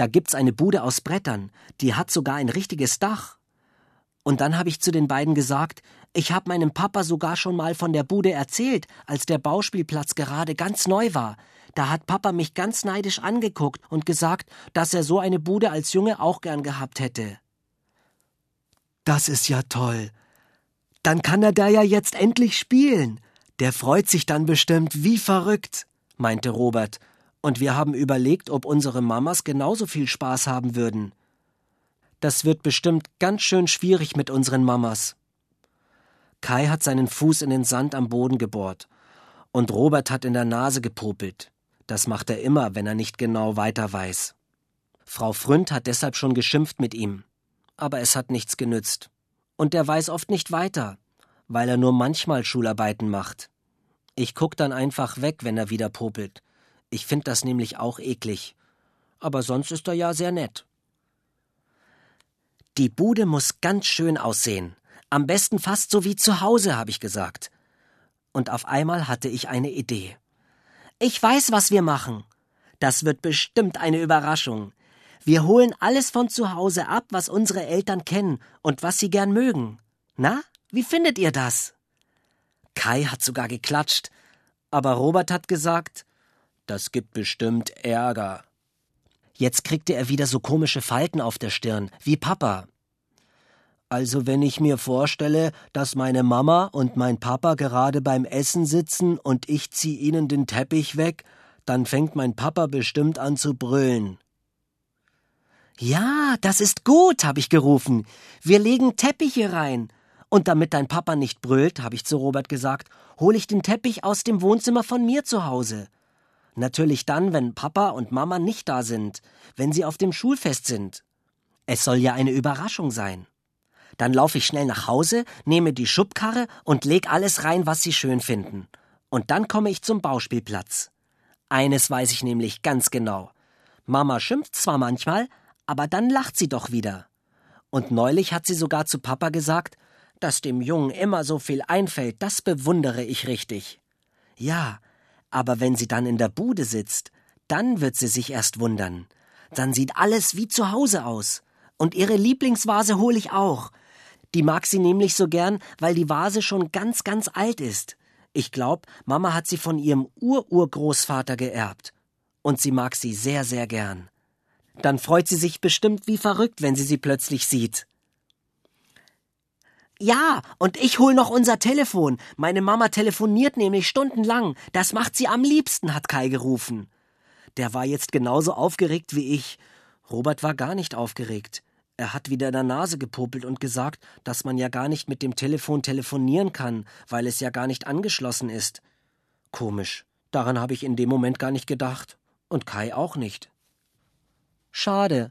Da gibt's eine Bude aus Brettern, die hat sogar ein richtiges Dach. Und dann habe ich zu den beiden gesagt, ich habe meinem Papa sogar schon mal von der Bude erzählt, als der Bauspielplatz gerade ganz neu war. Da hat Papa mich ganz neidisch angeguckt und gesagt, dass er so eine Bude als Junge auch gern gehabt hätte. Das ist ja toll. Dann kann er da ja jetzt endlich spielen. Der freut sich dann bestimmt wie verrückt, meinte Robert, und wir haben überlegt, ob unsere Mamas genauso viel Spaß haben würden. Das wird bestimmt ganz schön schwierig mit unseren Mamas. Kai hat seinen Fuß in den Sand am Boden gebohrt, und Robert hat in der Nase gepopelt. Das macht er immer, wenn er nicht genau weiter weiß. Frau Fründ hat deshalb schon geschimpft mit ihm. Aber es hat nichts genützt. Und er weiß oft nicht weiter, weil er nur manchmal Schularbeiten macht. Ich guck dann einfach weg, wenn er wieder popelt. Ich find das nämlich auch eklig. Aber sonst ist er ja sehr nett. Die Bude muss ganz schön aussehen. Am besten fast so wie zu Hause, habe ich gesagt. Und auf einmal hatte ich eine Idee. Ich weiß, was wir machen. Das wird bestimmt eine Überraschung. Wir holen alles von zu Hause ab, was unsere Eltern kennen und was sie gern mögen. Na, wie findet ihr das? Kai hat sogar geklatscht, aber Robert hat gesagt, das gibt bestimmt Ärger. Jetzt kriegte er wieder so komische Falten auf der Stirn, wie Papa. Also wenn ich mir vorstelle, dass meine Mama und mein Papa gerade beim Essen sitzen und ich zieh ihnen den Teppich weg, dann fängt mein Papa bestimmt an zu brüllen. Ja, das ist gut, habe ich gerufen. Wir legen Teppiche rein. Und damit dein Papa nicht brüllt, habe ich zu Robert gesagt, hole ich den Teppich aus dem Wohnzimmer von mir zu Hause. Natürlich dann, wenn Papa und Mama nicht da sind, wenn sie auf dem Schulfest sind. Es soll ja eine Überraschung sein. Dann laufe ich schnell nach Hause, nehme die Schubkarre und leg alles rein, was Sie schön finden. Und dann komme ich zum Bauspielplatz. Eines weiß ich nämlich ganz genau. Mama schimpft zwar manchmal, aber dann lacht sie doch wieder. Und neulich hat sie sogar zu Papa gesagt, dass dem Jungen immer so viel einfällt, das bewundere ich richtig. Ja, aber wenn sie dann in der Bude sitzt, dann wird sie sich erst wundern. Dann sieht alles wie zu Hause aus. Und ihre Lieblingsvase hole ich auch. Die mag sie nämlich so gern, weil die Vase schon ganz, ganz alt ist. Ich glaub, Mama hat sie von ihrem Ururgroßvater geerbt. Und sie mag sie sehr, sehr gern. Dann freut sie sich bestimmt wie verrückt, wenn sie sie plötzlich sieht. Ja, und ich hol noch unser Telefon. Meine Mama telefoniert nämlich stundenlang. Das macht sie am liebsten, hat Kai gerufen. Der war jetzt genauso aufgeregt wie ich. Robert war gar nicht aufgeregt. Er hat wieder in der Nase gepopelt und gesagt, dass man ja gar nicht mit dem Telefon telefonieren kann, weil es ja gar nicht angeschlossen ist. Komisch, daran habe ich in dem Moment gar nicht gedacht. Und Kai auch nicht. Schade,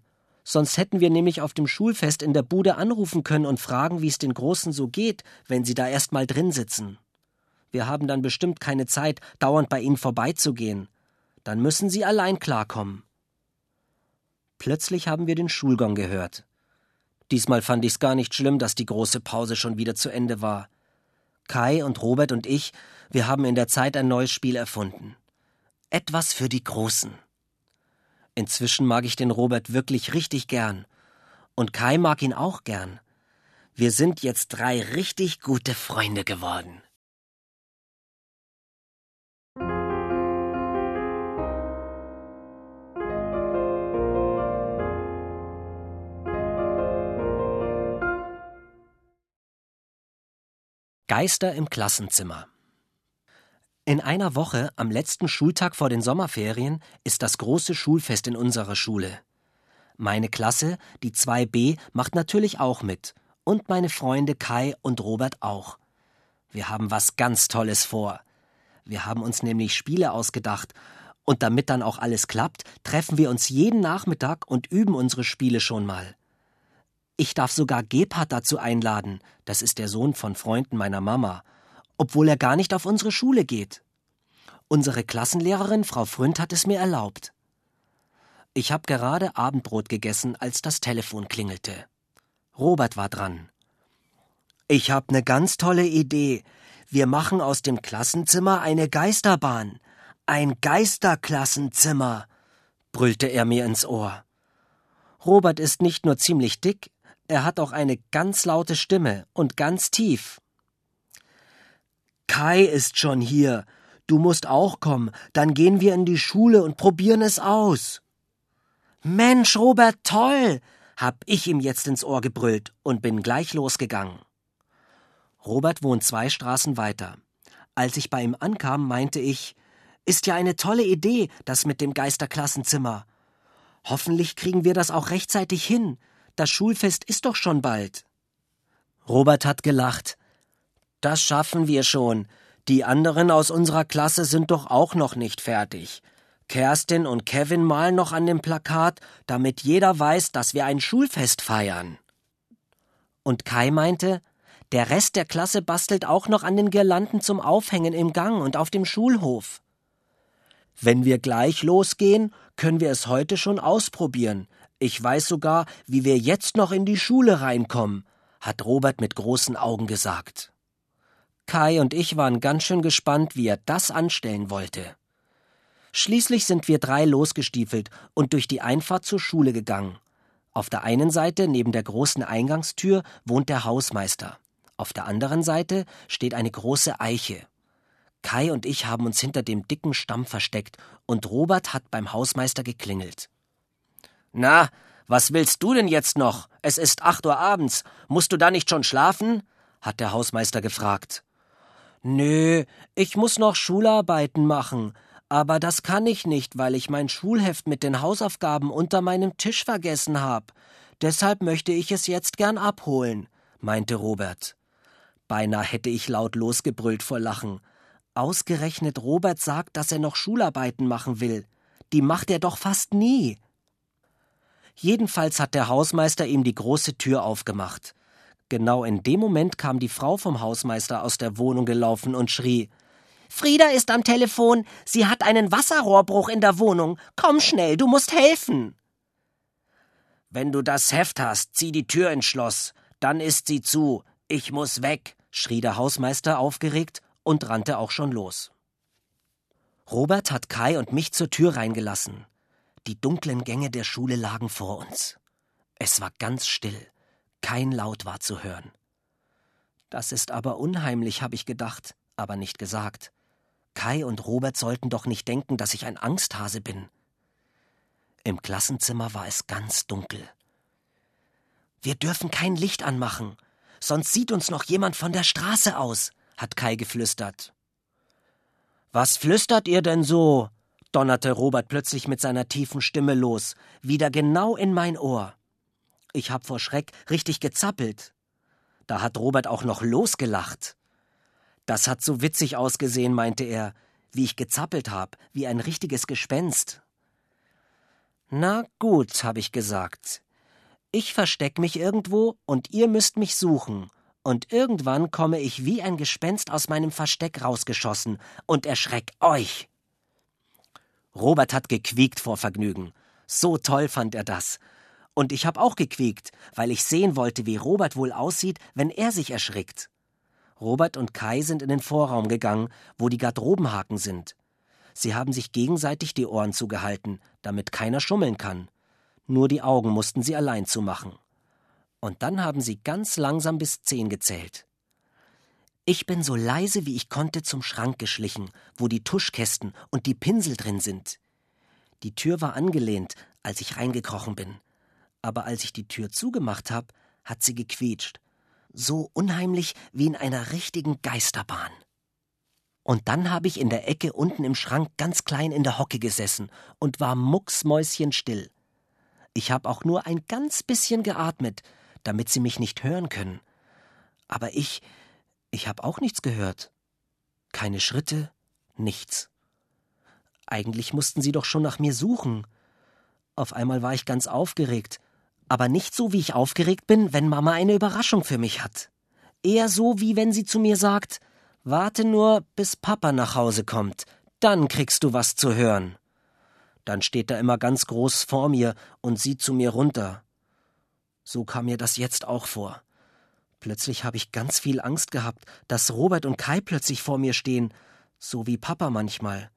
sonst hätten wir nämlich auf dem Schulfest in der Bude anrufen können und fragen, wie es den Großen so geht, wenn sie da erst mal drin sitzen. Wir haben dann bestimmt keine Zeit, dauernd bei ihnen vorbeizugehen. Dann müssen sie allein klarkommen. Plötzlich haben wir den Schulgong gehört. Diesmal fand ich's gar nicht schlimm, dass die große Pause schon wieder zu Ende war. Kai und Robert und ich, wir haben in der Zeit ein neues Spiel erfunden. Etwas für die Großen. Inzwischen mag ich den Robert wirklich richtig gern. Und Kai mag ihn auch gern. Wir sind jetzt drei richtig gute Freunde geworden. Geister im Klassenzimmer. In einer Woche, am letzten Schultag vor den Sommerferien, ist das große Schulfest in unserer Schule. Meine Klasse, die 2b, macht natürlich auch mit. Und meine Freunde Kai und Robert auch. Wir haben was ganz Tolles vor. Wir haben uns nämlich Spiele ausgedacht. Und damit dann auch alles klappt, treffen wir uns jeden Nachmittag und üben unsere Spiele schon mal. Ich darf sogar Gebhard dazu einladen, das ist der Sohn von Freunden meiner Mama, obwohl er gar nicht auf unsere Schule geht. Unsere Klassenlehrerin, Frau Fründ, hat es mir erlaubt. Ich habe gerade Abendbrot gegessen, als das Telefon klingelte. Robert war dran. Ich hab ne ganz tolle Idee. Wir machen aus dem Klassenzimmer eine Geisterbahn. Ein Geisterklassenzimmer, brüllte er mir ins Ohr. Robert ist nicht nur ziemlich dick, er hat auch eine ganz laute Stimme und ganz tief. Kai ist schon hier. Du musst auch kommen, dann gehen wir in die Schule und probieren es aus. Mensch, Robert, toll! hab ich ihm jetzt ins Ohr gebrüllt und bin gleich losgegangen. Robert wohnt zwei Straßen weiter. Als ich bei ihm ankam, meinte ich, ist ja eine tolle Idee, das mit dem Geisterklassenzimmer. Hoffentlich kriegen wir das auch rechtzeitig hin. Das Schulfest ist doch schon bald. Robert hat gelacht. Das schaffen wir schon. Die anderen aus unserer Klasse sind doch auch noch nicht fertig. Kerstin und Kevin malen noch an dem Plakat, damit jeder weiß, dass wir ein Schulfest feiern. Und Kai meinte, der Rest der Klasse bastelt auch noch an den Girlanden zum Aufhängen im Gang und auf dem Schulhof. Wenn wir gleich losgehen, können wir es heute schon ausprobieren. Ich weiß sogar, wie wir jetzt noch in die Schule reinkommen, hat Robert mit großen Augen gesagt. Kai und ich waren ganz schön gespannt, wie er das anstellen wollte. Schließlich sind wir drei losgestiefelt und durch die Einfahrt zur Schule gegangen. Auf der einen Seite, neben der großen Eingangstür, wohnt der Hausmeister. Auf der anderen Seite steht eine große Eiche. Kai und ich haben uns hinter dem dicken Stamm versteckt und Robert hat beim Hausmeister geklingelt. Na, was willst du denn jetzt noch? Es ist acht Uhr abends. Musst du da nicht schon schlafen? hat der Hausmeister gefragt. Nö, ich muss noch Schularbeiten machen. Aber das kann ich nicht, weil ich mein Schulheft mit den Hausaufgaben unter meinem Tisch vergessen hab. Deshalb möchte ich es jetzt gern abholen, meinte Robert. Beinahe hätte ich laut losgebrüllt vor Lachen. Ausgerechnet Robert sagt, dass er noch Schularbeiten machen will. Die macht er doch fast nie. Jedenfalls hat der Hausmeister ihm die große Tür aufgemacht. Genau in dem Moment kam die Frau vom Hausmeister aus der Wohnung gelaufen und schrie Frieda ist am Telefon. Sie hat einen Wasserrohrbruch in der Wohnung. Komm schnell, du musst helfen. Wenn du das Heft hast, zieh die Tür ins Schloss. Dann ist sie zu. Ich muss weg schrie der Hausmeister aufgeregt und rannte auch schon los. Robert hat Kai und mich zur Tür reingelassen. Die dunklen Gänge der Schule lagen vor uns. Es war ganz still, kein Laut war zu hören. Das ist aber unheimlich, habe ich gedacht, aber nicht gesagt. Kai und Robert sollten doch nicht denken, dass ich ein Angsthase bin. Im Klassenzimmer war es ganz dunkel. Wir dürfen kein Licht anmachen, sonst sieht uns noch jemand von der Straße aus, hat Kai geflüstert. Was flüstert ihr denn so? donnerte Robert plötzlich mit seiner tiefen Stimme los, wieder genau in mein Ohr. Ich hab vor Schreck richtig gezappelt. Da hat Robert auch noch losgelacht. Das hat so witzig ausgesehen, meinte er, wie ich gezappelt hab, wie ein richtiges Gespenst. Na gut, hab ich gesagt. Ich versteck mich irgendwo und ihr müsst mich suchen. Und irgendwann komme ich wie ein Gespenst aus meinem Versteck rausgeschossen und erschreck euch. Robert hat gequiekt vor Vergnügen. So toll fand er das. Und ich hab auch gequiekt, weil ich sehen wollte, wie Robert wohl aussieht, wenn er sich erschrickt. Robert und Kai sind in den Vorraum gegangen, wo die Garderobenhaken sind. Sie haben sich gegenseitig die Ohren zugehalten, damit keiner schummeln kann. Nur die Augen mussten sie allein zumachen. Und dann haben sie ganz langsam bis zehn gezählt. Ich bin so leise wie ich konnte zum Schrank geschlichen, wo die Tuschkästen und die Pinsel drin sind. Die Tür war angelehnt, als ich reingekrochen bin. Aber als ich die Tür zugemacht habe, hat sie gequietscht. So unheimlich wie in einer richtigen Geisterbahn. Und dann habe ich in der Ecke unten im Schrank ganz klein in der Hocke gesessen und war mucksmäuschenstill. Ich habe auch nur ein ganz bisschen geatmet, damit sie mich nicht hören können. Aber ich, ich habe auch nichts gehört. Keine Schritte, nichts. Eigentlich mussten sie doch schon nach mir suchen. Auf einmal war ich ganz aufgeregt, aber nicht so, wie ich aufgeregt bin, wenn Mama eine Überraschung für mich hat. Eher so, wie wenn sie zu mir sagt, warte nur, bis Papa nach Hause kommt, dann kriegst du was zu hören. Dann steht er immer ganz groß vor mir und sieht zu mir runter. So kam mir das jetzt auch vor. Plötzlich habe ich ganz viel Angst gehabt, dass Robert und Kai plötzlich vor mir stehen, so wie Papa manchmal.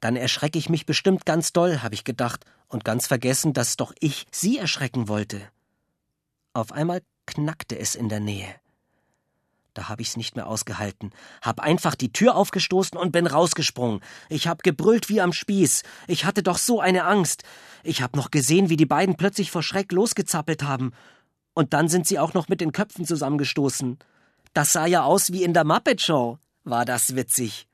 Dann erschrecke ich mich bestimmt ganz doll, habe ich gedacht, und ganz vergessen, dass doch ich sie erschrecken wollte. Auf einmal knackte es in der Nähe. Da habe ich's nicht mehr ausgehalten, hab einfach die Tür aufgestoßen und bin rausgesprungen. Ich hab gebrüllt wie am Spieß. Ich hatte doch so eine Angst. Ich hab noch gesehen, wie die beiden plötzlich vor Schreck losgezappelt haben. Und dann sind sie auch noch mit den Köpfen zusammengestoßen. Das sah ja aus wie in der Muppet Show. War das witzig.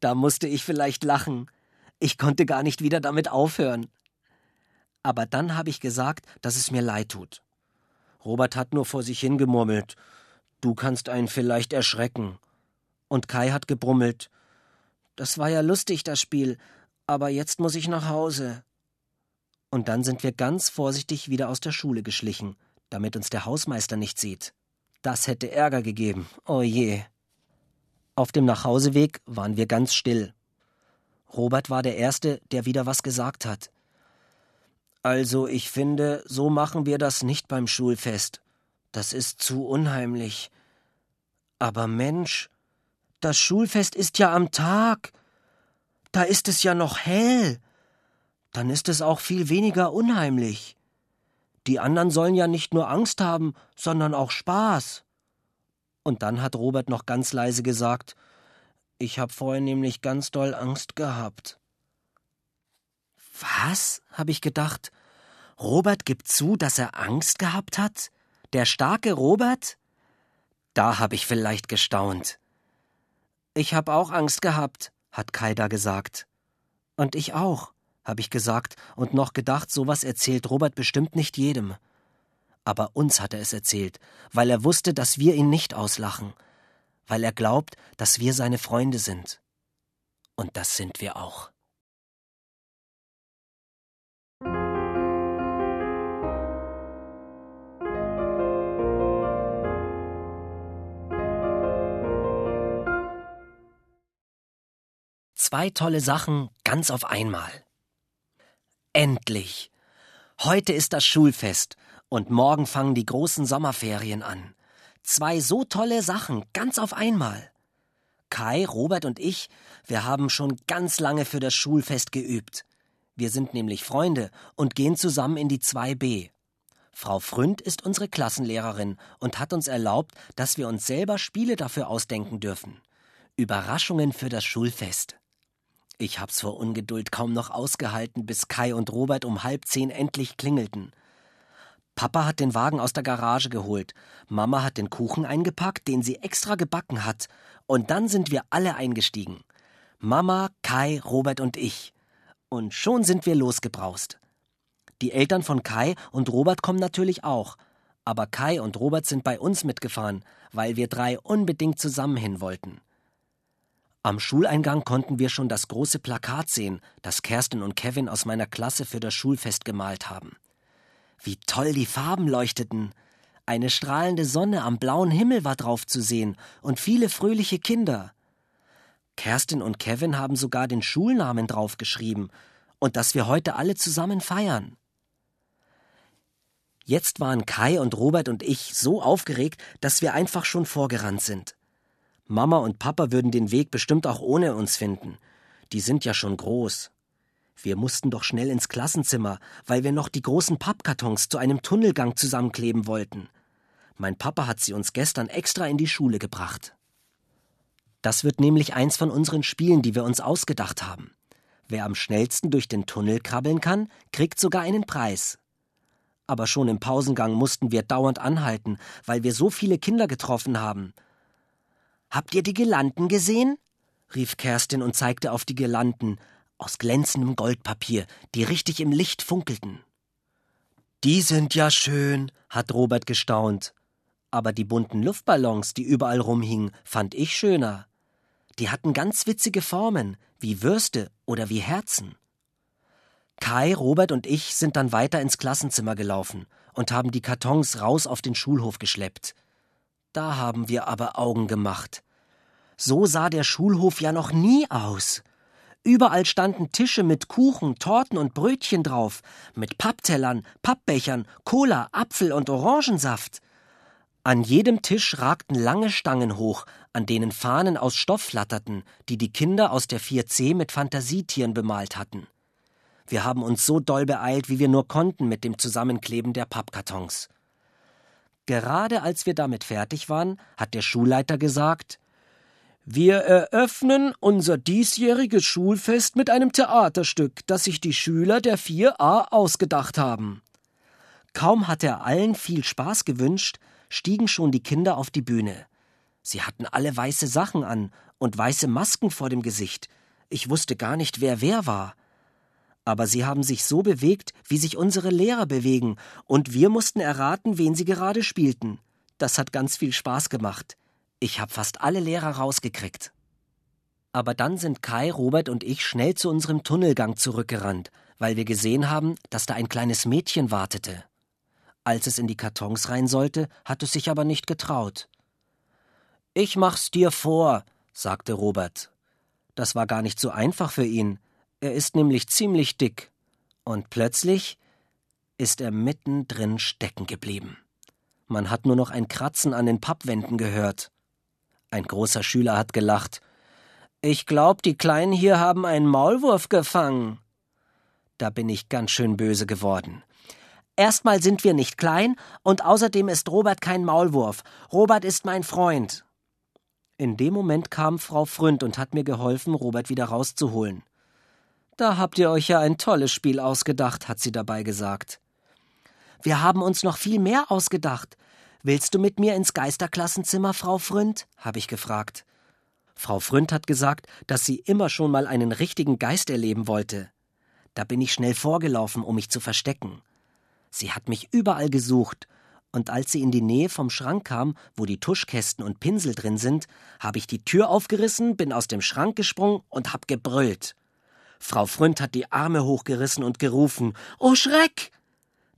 Da musste ich vielleicht lachen. Ich konnte gar nicht wieder damit aufhören. Aber dann habe ich gesagt, dass es mir leid tut. Robert hat nur vor sich hingemurmelt. Du kannst einen vielleicht erschrecken. Und Kai hat gebrummelt. Das war ja lustig, das Spiel, aber jetzt muss ich nach Hause. Und dann sind wir ganz vorsichtig wieder aus der Schule geschlichen, damit uns der Hausmeister nicht sieht. Das hätte Ärger gegeben. Oh je. Auf dem Nachhauseweg waren wir ganz still. Robert war der Erste, der wieder was gesagt hat. Also, ich finde, so machen wir das nicht beim Schulfest. Das ist zu unheimlich. Aber Mensch, das Schulfest ist ja am Tag. Da ist es ja noch hell. Dann ist es auch viel weniger unheimlich. Die anderen sollen ja nicht nur Angst haben, sondern auch Spaß. Und dann hat Robert noch ganz leise gesagt, ich hab vorhin nämlich ganz doll Angst gehabt. Was? habe ich gedacht. Robert gibt zu, dass er Angst gehabt hat? Der starke Robert? Da habe ich vielleicht gestaunt. Ich hab auch Angst gehabt, hat Kaida gesagt. Und ich auch, habe ich gesagt und noch gedacht, sowas erzählt Robert bestimmt nicht jedem. Aber uns hat er es erzählt, weil er wusste, dass wir ihn nicht auslachen, weil er glaubt, dass wir seine Freunde sind. Und das sind wir auch. Zwei tolle Sachen ganz auf einmal. Endlich. Heute ist das Schulfest und morgen fangen die großen Sommerferien an. Zwei so tolle Sachen ganz auf einmal. Kai, Robert und ich, wir haben schon ganz lange für das Schulfest geübt. Wir sind nämlich Freunde und gehen zusammen in die 2b. Frau Fründ ist unsere Klassenlehrerin und hat uns erlaubt, dass wir uns selber Spiele dafür ausdenken dürfen. Überraschungen für das Schulfest. Ich hab's vor Ungeduld kaum noch ausgehalten, bis Kai und Robert um halb zehn endlich klingelten. Papa hat den Wagen aus der Garage geholt, Mama hat den Kuchen eingepackt, den sie extra gebacken hat, und dann sind wir alle eingestiegen. Mama, Kai, Robert und ich. Und schon sind wir losgebraust. Die Eltern von Kai und Robert kommen natürlich auch, aber Kai und Robert sind bei uns mitgefahren, weil wir drei unbedingt zusammen hin wollten. Am Schuleingang konnten wir schon das große Plakat sehen, das Kerstin und Kevin aus meiner Klasse für das Schulfest gemalt haben. Wie toll die Farben leuchteten. Eine strahlende Sonne am blauen Himmel war drauf zu sehen und viele fröhliche Kinder. Kerstin und Kevin haben sogar den Schulnamen draufgeschrieben und dass wir heute alle zusammen feiern. Jetzt waren Kai und Robert und ich so aufgeregt, dass wir einfach schon vorgerannt sind. Mama und Papa würden den Weg bestimmt auch ohne uns finden. Die sind ja schon groß. Wir mussten doch schnell ins Klassenzimmer, weil wir noch die großen Pappkartons zu einem Tunnelgang zusammenkleben wollten. Mein Papa hat sie uns gestern extra in die Schule gebracht. Das wird nämlich eins von unseren Spielen, die wir uns ausgedacht haben. Wer am schnellsten durch den Tunnel krabbeln kann, kriegt sogar einen Preis. Aber schon im Pausengang mussten wir dauernd anhalten, weil wir so viele Kinder getroffen haben. Habt ihr die Girlanden gesehen? rief Kerstin und zeigte auf die Girlanden aus glänzendem Goldpapier, die richtig im Licht funkelten. Die sind ja schön, hat Robert gestaunt. Aber die bunten Luftballons, die überall rumhingen, fand ich schöner. Die hatten ganz witzige Formen, wie Würste oder wie Herzen. Kai, Robert und ich sind dann weiter ins Klassenzimmer gelaufen und haben die Kartons raus auf den Schulhof geschleppt. Da haben wir aber Augen gemacht. So sah der Schulhof ja noch nie aus. Überall standen Tische mit Kuchen, Torten und Brötchen drauf, mit Papptellern, Pappbechern, Cola, Apfel und Orangensaft. An jedem Tisch ragten lange Stangen hoch, an denen Fahnen aus Stoff flatterten, die die Kinder aus der 4C mit Fantasietieren bemalt hatten. Wir haben uns so doll beeilt, wie wir nur konnten mit dem Zusammenkleben der Pappkartons. Gerade als wir damit fertig waren, hat der Schulleiter gesagt, wir eröffnen unser diesjähriges Schulfest mit einem Theaterstück, das sich die Schüler der 4a ausgedacht haben. Kaum hat er allen viel Spaß gewünscht, stiegen schon die Kinder auf die Bühne. Sie hatten alle weiße Sachen an und weiße Masken vor dem Gesicht. Ich wusste gar nicht, wer wer war. Aber sie haben sich so bewegt, wie sich unsere Lehrer bewegen, und wir mussten erraten, wen sie gerade spielten. Das hat ganz viel Spaß gemacht. Ich habe fast alle Lehrer rausgekriegt. Aber dann sind Kai, Robert und ich schnell zu unserem Tunnelgang zurückgerannt, weil wir gesehen haben, dass da ein kleines Mädchen wartete. Als es in die Kartons rein sollte, hat es sich aber nicht getraut. Ich mach's dir vor, sagte Robert. Das war gar nicht so einfach für ihn. Er ist nämlich ziemlich dick. Und plötzlich ist er mittendrin stecken geblieben. Man hat nur noch ein Kratzen an den Pappwänden gehört. Ein großer Schüler hat gelacht. Ich glaub, die Kleinen hier haben einen Maulwurf gefangen. Da bin ich ganz schön böse geworden. Erstmal sind wir nicht klein und außerdem ist Robert kein Maulwurf. Robert ist mein Freund. In dem Moment kam Frau Fründ und hat mir geholfen, Robert wieder rauszuholen. Da habt ihr euch ja ein tolles Spiel ausgedacht, hat sie dabei gesagt. Wir haben uns noch viel mehr ausgedacht. Willst du mit mir ins Geisterklassenzimmer, Frau Fründ? habe ich gefragt. Frau Fründ hat gesagt, dass sie immer schon mal einen richtigen Geist erleben wollte. Da bin ich schnell vorgelaufen, um mich zu verstecken. Sie hat mich überall gesucht, und als sie in die Nähe vom Schrank kam, wo die Tuschkästen und Pinsel drin sind, habe ich die Tür aufgerissen, bin aus dem Schrank gesprungen und hab gebrüllt. Frau Fründ hat die Arme hochgerissen und gerufen: Oh Schreck!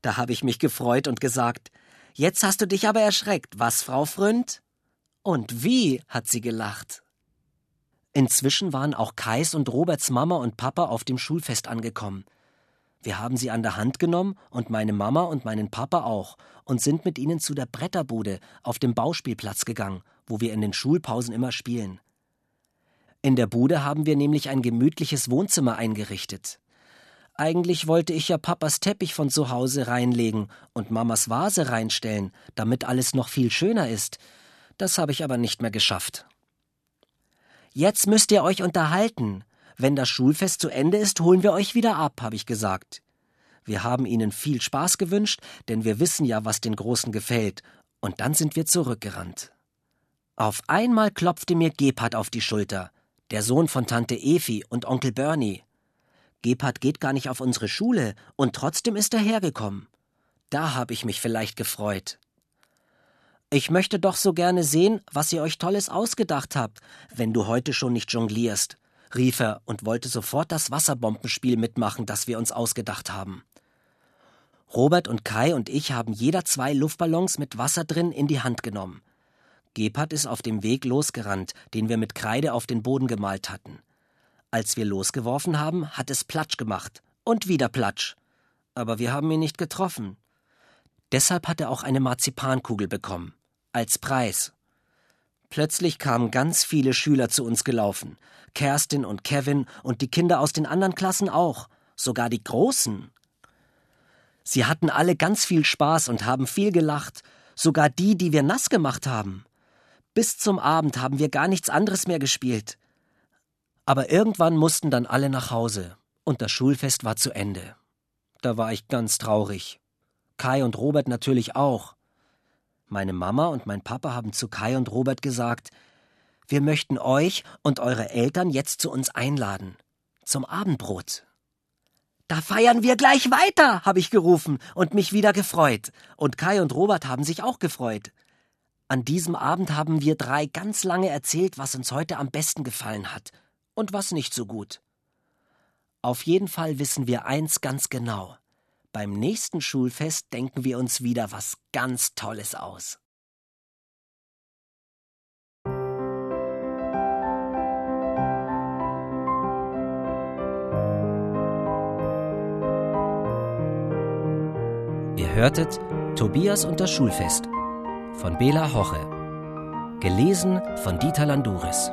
Da habe ich mich gefreut und gesagt: Jetzt hast du dich aber erschreckt, was, Frau Fründ? Und wie, hat sie gelacht. Inzwischen waren auch Kais und Roberts Mama und Papa auf dem Schulfest angekommen. Wir haben sie an der Hand genommen und meine Mama und meinen Papa auch und sind mit ihnen zu der Bretterbude auf dem Bauspielplatz gegangen, wo wir in den Schulpausen immer spielen. In der Bude haben wir nämlich ein gemütliches Wohnzimmer eingerichtet. Eigentlich wollte ich ja Papas Teppich von zu Hause reinlegen und Mamas Vase reinstellen, damit alles noch viel schöner ist. Das habe ich aber nicht mehr geschafft. Jetzt müsst ihr euch unterhalten. Wenn das Schulfest zu Ende ist, holen wir euch wieder ab, habe ich gesagt. Wir haben ihnen viel Spaß gewünscht, denn wir wissen ja, was den Großen gefällt, und dann sind wir zurückgerannt. Auf einmal klopfte mir Gebhard auf die Schulter, der Sohn von Tante Efi und Onkel Bernie. Gebhard geht gar nicht auf unsere Schule, und trotzdem ist er hergekommen. Da habe ich mich vielleicht gefreut. Ich möchte doch so gerne sehen, was ihr euch Tolles ausgedacht habt, wenn du heute schon nicht jonglierst, rief er und wollte sofort das Wasserbombenspiel mitmachen, das wir uns ausgedacht haben. Robert und Kai und ich haben jeder zwei Luftballons mit Wasser drin in die Hand genommen. Gebhard ist auf dem Weg losgerannt, den wir mit Kreide auf den Boden gemalt hatten. Als wir losgeworfen haben, hat es Platsch gemacht. Und wieder Platsch. Aber wir haben ihn nicht getroffen. Deshalb hat er auch eine Marzipankugel bekommen. Als Preis. Plötzlich kamen ganz viele Schüler zu uns gelaufen. Kerstin und Kevin und die Kinder aus den anderen Klassen auch. Sogar die Großen. Sie hatten alle ganz viel Spaß und haben viel gelacht. Sogar die, die wir nass gemacht haben. Bis zum Abend haben wir gar nichts anderes mehr gespielt. Aber irgendwann mussten dann alle nach Hause und das Schulfest war zu Ende. Da war ich ganz traurig. Kai und Robert natürlich auch. Meine Mama und mein Papa haben zu Kai und Robert gesagt, wir möchten euch und eure Eltern jetzt zu uns einladen. Zum Abendbrot. Da feiern wir gleich weiter, habe ich gerufen und mich wieder gefreut. Und Kai und Robert haben sich auch gefreut. An diesem Abend haben wir drei ganz lange erzählt, was uns heute am besten gefallen hat und was nicht so gut. Auf jeden Fall wissen wir eins ganz genau. Beim nächsten Schulfest denken wir uns wieder was ganz Tolles aus. Ihr hörtet Tobias und das Schulfest von Bela Hoche. Gelesen von Dieter Landuris.